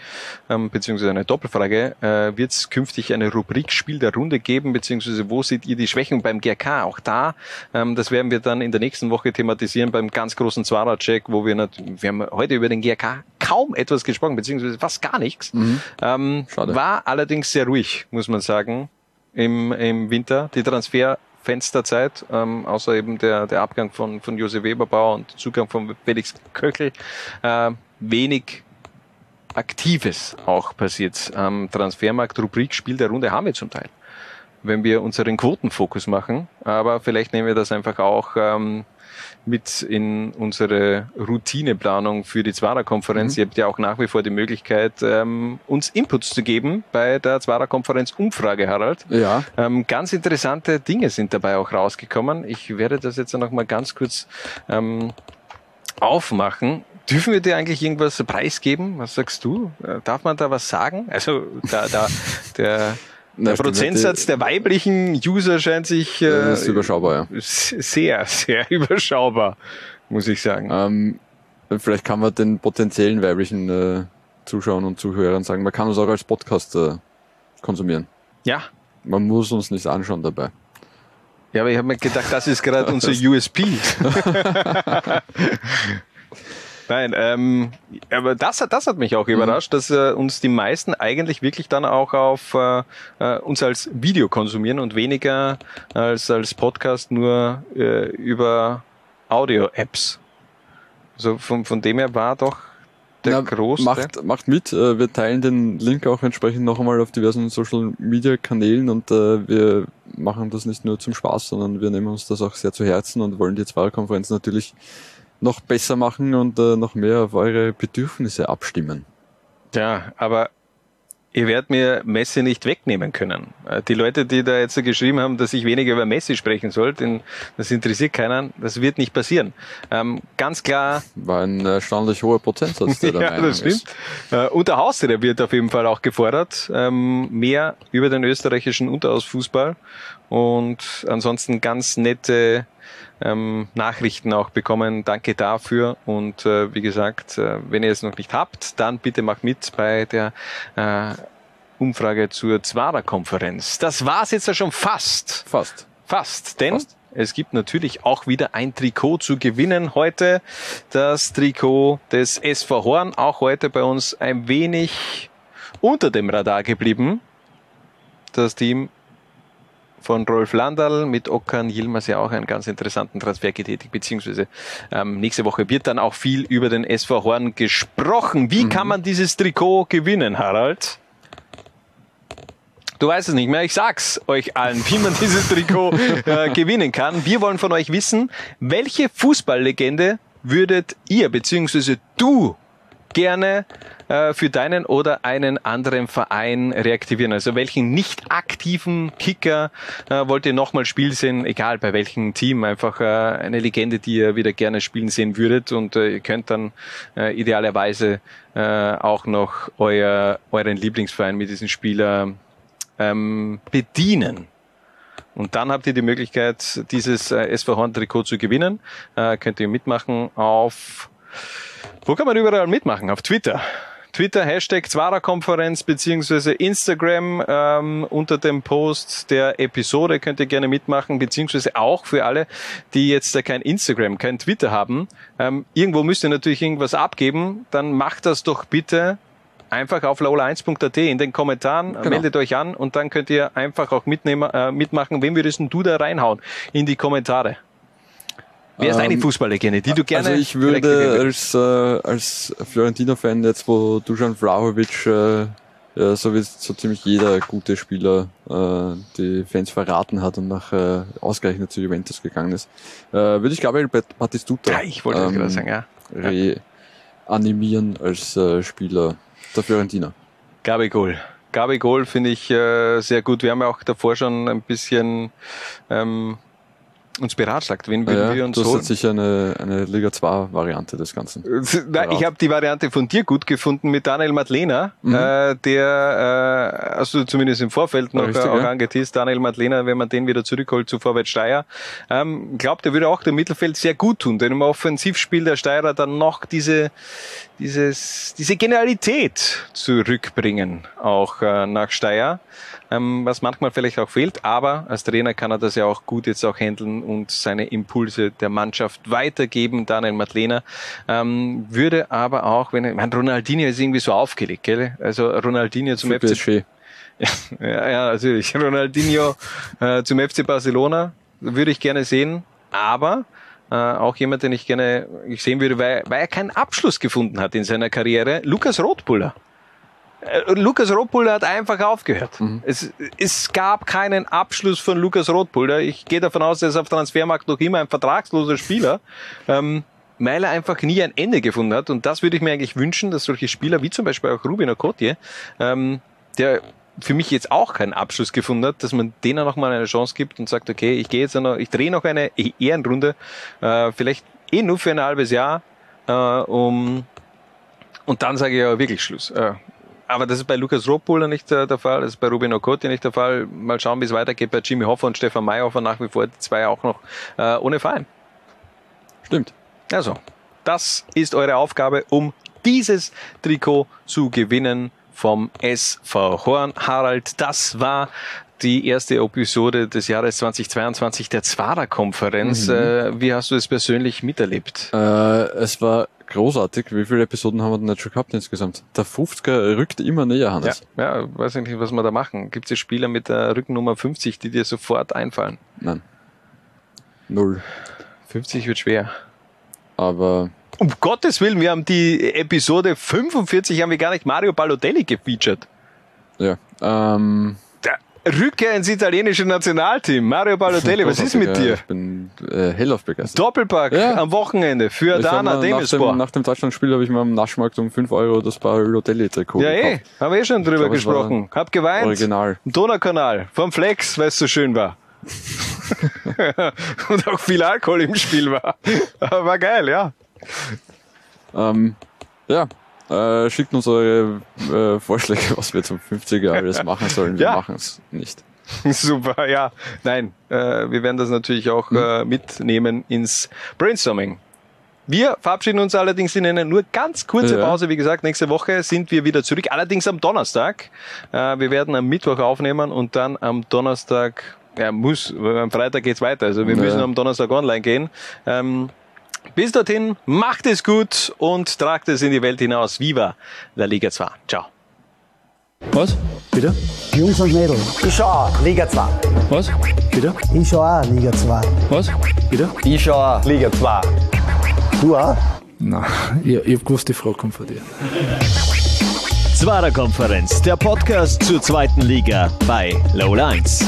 [SPEAKER 6] ähm, beziehungsweise eine Doppelfrage. Äh, Wird es künftig eine Rubrik Spiel der Runde geben, beziehungsweise wo seht ihr die Schwächen beim GRK? Auch da, ähm, das werden wir dann in der nächsten Woche thematisieren beim ganz großen Zwara-Check, wo wir, nicht, wir haben heute über den GRK kaum etwas gesprochen, beziehungsweise fast gar nichts. Mhm. Ähm, war allerdings sehr ruhig, muss man sagen, im, im Winter. Die Transfer Fensterzeit, ähm, außer eben der, der Abgang von, von Josef Weberbauer und Zugang von Felix Köchel, äh, wenig Aktives auch passiert. Am Transfermarkt Rubrik Spiel der Runde haben wir zum Teil, wenn wir unseren Quotenfokus machen. Aber vielleicht nehmen wir das einfach auch ähm, mit in unsere Routineplanung für die Zwarer-Konferenz. Mhm. Ihr habt ja auch nach wie vor die Möglichkeit, ähm, uns Inputs zu geben bei der Zwarer-Konferenz Umfrage, Harald.
[SPEAKER 7] Ja.
[SPEAKER 6] Ähm, ganz interessante Dinge sind dabei auch rausgekommen. Ich werde das jetzt noch mal ganz kurz ähm, aufmachen. Dürfen wir dir eigentlich irgendwas preisgeben? Was sagst du? Äh, darf man da was sagen? Also da, da der der Prozentsatz der weiblichen User scheint sich
[SPEAKER 7] äh, ist überschaubar,
[SPEAKER 6] ja. sehr, sehr überschaubar, muss ich sagen.
[SPEAKER 7] Ähm, vielleicht kann man den potenziellen weiblichen äh, Zuschauern und Zuhörern sagen, man kann uns auch als Podcast äh, konsumieren.
[SPEAKER 6] Ja.
[SPEAKER 7] Man muss uns nicht anschauen dabei.
[SPEAKER 6] Ja, aber ich habe mir gedacht, das ist gerade unser USP. Nein, ähm, aber das, das hat mich auch überrascht, dass äh, uns die meisten eigentlich wirklich dann auch auf äh, äh, uns als Video konsumieren und weniger als als Podcast nur äh, über Audio-Apps. Also von, von dem her war doch der Na, große.
[SPEAKER 7] Macht, macht mit. Äh, wir teilen den Link auch entsprechend noch einmal auf diversen Social Media Kanälen und äh, wir machen das nicht nur zum Spaß, sondern wir nehmen uns das auch sehr zu Herzen und wollen die Zweierkonferenz natürlich noch besser machen und äh, noch mehr auf eure Bedürfnisse abstimmen.
[SPEAKER 6] Ja, aber Ihr werdet mir Messi nicht wegnehmen können. Äh, Die Leute, die da jetzt so geschrieben haben, dass ich weniger über Messi sprechen soll, denn das interessiert keinen, das wird nicht passieren. Ähm, ganz klar.
[SPEAKER 7] War ein erstaunlich hoher Prozentsatz, der da
[SPEAKER 6] ja, das stimmt. Äh, und der Haustier wird auf jeden Fall auch gefordert. Ähm, mehr über den österreichischen Unterhausfußball und ansonsten ganz nette ähm, Nachrichten auch bekommen. Danke dafür. Und äh, wie gesagt, äh, wenn ihr es noch nicht habt, dann bitte macht mit bei der äh, Umfrage zur Zwara-Konferenz. Das war's jetzt ja schon fast.
[SPEAKER 7] Fast.
[SPEAKER 6] Fast. Denn es gibt natürlich auch wieder ein Trikot zu gewinnen heute. Das Trikot des SV Horn. Auch heute bei uns ein wenig unter dem Radar geblieben. Das Team von Rolf Landal mit Okan Yilmaz ja auch einen ganz interessanten Transfer getätigt, beziehungsweise ähm, nächste Woche wird dann auch viel über den SV Horn gesprochen. Wie kann man dieses Trikot gewinnen, Harald? Du weißt es nicht mehr. Ich sag's euch allen, wie man dieses Trikot äh, gewinnen kann. Wir wollen von euch wissen, welche Fußballlegende würdet ihr beziehungsweise du gerne äh, für deinen oder einen anderen Verein reaktivieren? Also welchen nicht aktiven Kicker äh, wollt ihr nochmal spielen sehen, egal bei welchem Team, einfach äh, eine Legende, die ihr wieder gerne spielen sehen würdet und äh, ihr könnt dann äh, idealerweise äh, auch noch euer, euren Lieblingsverein mit diesem Spieler ähm, bedienen. Und dann habt ihr die Möglichkeit, dieses äh, SV Horn Trikot zu gewinnen. Äh, könnt ihr mitmachen auf, wo kann man überall mitmachen? Auf Twitter. Twitter, Hashtag Zwara-Konferenz beziehungsweise Instagram ähm, unter dem Post der Episode könnt ihr gerne mitmachen, beziehungsweise auch für alle, die jetzt äh, kein Instagram, kein Twitter haben. Ähm, irgendwo müsst ihr natürlich irgendwas abgeben, dann macht das doch bitte einfach auf laola1.at in den Kommentaren,
[SPEAKER 7] Genau.
[SPEAKER 6] meldet euch an und dann könnt ihr einfach auch mitnehmen, äh, mitmachen. Wem würdest du da reinhauen in die Kommentare? Wer ist deine
[SPEAKER 7] Ähm,
[SPEAKER 6] Fußballlegende, die du gerne
[SPEAKER 7] Also ich würde als, äh, als Florentino-Fan jetzt, wo Dusan Vlahovic, äh, ja, so wie so ziemlich jeder gute Spieler äh, die Fans verraten hat und nach äh, ausgerechnet zu Juventus gegangen ist, äh, würde ich Gabriel Bat- Batistuta
[SPEAKER 6] Ja, ich wollte das gerade sagen, ja.
[SPEAKER 7] reanimieren als äh, Spieler der Fiorentina.
[SPEAKER 6] Gabi Goal. Gabi Goal finde ich äh, sehr gut. Wir haben ja auch davor schon ein bisschen ähm, uns beratschlagt. Wen würden
[SPEAKER 7] Ja,
[SPEAKER 6] wir uns
[SPEAKER 7] du hast
[SPEAKER 6] holen?
[SPEAKER 7] jetzt sicher eine, eine Liga 2 Variante des Ganzen.
[SPEAKER 6] Nein, ich habe die Variante von dir gut gefunden mit Daniel Madlena,
[SPEAKER 7] Mhm.
[SPEAKER 6] äh, der, äh, du zumindest im Vorfeld noch
[SPEAKER 7] Richtig,
[SPEAKER 6] äh, auch
[SPEAKER 7] ja.
[SPEAKER 6] angeteased, Daniel Madlena, wenn man den wieder zurückholt zu Vorwärts Steyr. Ähm, glaubt, er würde auch dem Mittelfeld sehr gut tun, denn im Offensivspiel der Steirer dann noch diese, dieses, diese Genialität zurückbringen, auch äh, nach Steyr, ähm, was manchmal vielleicht auch fehlt, aber als Trainer kann er das ja auch gut jetzt auch handeln und seine Impulse der Mannschaft weitergeben, Daniel Madlena, ähm, würde aber auch, wenn er, mein Ronaldinho ist irgendwie so aufgelegt, gell? Also Ronaldinho zum
[SPEAKER 7] Für
[SPEAKER 6] FC ja, ja, natürlich. Ronaldinho äh, zum FC Barcelona würde ich gerne sehen, aber äh, auch jemand, den ich gerne sehen würde, weil, weil er keinen Abschluss gefunden hat in seiner Karriere, Lukas Rothbuller. Äh, Lukas Rothbuller hat einfach aufgehört. Es, es gab keinen Abschluss von Lukas Rothbuller. Ich gehe davon aus, er ist auf Transfermarkt noch immer ein vertragsloser Spieler. Ähm, weil er einfach nie ein Ende gefunden hat. Und das würde ich mir eigentlich wünschen, dass solche Spieler wie zum Beispiel auch Rubin Okotje, ähm, der für mich jetzt auch keinen Abschluss gefunden hat, dass man denen noch mal eine Chance gibt und sagt, okay, ich gehe jetzt noch, ich drehe noch eine Ehrenrunde, äh, vielleicht eh nur für ein halbes Jahr, äh, um und dann sage ich ja wirklich Schluss. Äh, aber das ist bei Lukas Rothbuller nicht äh, der Fall, das ist bei Rubin Okoti nicht der Fall. Mal schauen, wie es weitergeht bei Jimmy Hoffa und Stefan Mayhofer nach wie vor, die zwei auch noch äh, ohne Verein.
[SPEAKER 7] Stimmt.
[SPEAKER 6] Also, das ist eure Aufgabe, um dieses Trikot zu gewinnen vom SV Horn. Harald, das war die erste Episode des Jahres 2022 der Zwara-Konferenz.
[SPEAKER 7] Mhm.
[SPEAKER 6] Äh, wie hast du es persönlich miterlebt?
[SPEAKER 7] Äh, es war großartig. Wie viele Episoden haben wir denn jetzt schon gehabt insgesamt? Der 50er rückt immer näher,
[SPEAKER 6] Ja,
[SPEAKER 7] Hannes.
[SPEAKER 6] ja, weiß ich nicht, was wir da machen. Gibt es Spieler mit der Rückennummer 50, die dir sofort einfallen?
[SPEAKER 7] Nein. Null.
[SPEAKER 6] 50 wird schwer.
[SPEAKER 7] Aber
[SPEAKER 6] Um Gottes Willen, wir haben die Episode 45 haben wir gar nicht Mario Balotelli gefeatured.
[SPEAKER 7] ja, ähm,
[SPEAKER 6] Der Rückkehr ins italienische Nationalteam. Mario Balotelli, was ist mit
[SPEAKER 7] ja.
[SPEAKER 6] dir?
[SPEAKER 7] Ich bin äh, hellauf begeistert.
[SPEAKER 6] Doppelpack am Wochenende für
[SPEAKER 7] Ich hab
[SPEAKER 6] Dana
[SPEAKER 7] mir nach dem, nach dem Deutschlandspiel habe ich mir am Naschmarkt um 5 Euro das Balotelli-Trikot
[SPEAKER 6] Ja, eh, haben wir eh schon drüber
[SPEAKER 7] glaub,
[SPEAKER 6] gesprochen. Hab geweint.
[SPEAKER 7] Original.
[SPEAKER 6] Im Donaukanal, vom Flex, weil es so schön war. Und auch viel Alkohol im Spiel war. War geil, ja.
[SPEAKER 7] Ähm, ja, äh, schickt uns eure äh, Vorschläge, was wir zum 50er alles machen sollen. Wir
[SPEAKER 6] Ja.
[SPEAKER 7] machen es nicht.
[SPEAKER 6] Super, ja. Nein, äh, wir werden das natürlich auch äh, mitnehmen ins Brainstorming. Wir verabschieden uns allerdings in eine nur ganz kurze. Pause. Wie gesagt, nächste Woche sind wir wieder zurück. Allerdings am Donnerstag. Äh, wir werden am Mittwoch aufnehmen und dann am Donnerstag, ja, muss, weil am Freitag geht's weiter. Also wir
[SPEAKER 7] Ja.
[SPEAKER 6] müssen am Donnerstag online gehen. Ähm, bis dorthin, macht es gut und tragt es in die Welt hinaus. Viva La Liga 2. Ciao.
[SPEAKER 16] Was?
[SPEAKER 1] Bitte?
[SPEAKER 18] Jungs und Mädels. Ich schau auch, Liga 2.
[SPEAKER 16] Was?
[SPEAKER 1] Bitte?
[SPEAKER 18] Ich schau auch, Liga 2.
[SPEAKER 16] Was?
[SPEAKER 1] Bitte?
[SPEAKER 3] Ich schau auch.
[SPEAKER 2] Liga 2.
[SPEAKER 18] Du auch?
[SPEAKER 15] Nein, ich, ich hab gewusst, die Frage kommt von dir.
[SPEAKER 19] Zwarer Konferenz, der Podcast zur zweiten Liga bei Low Lines.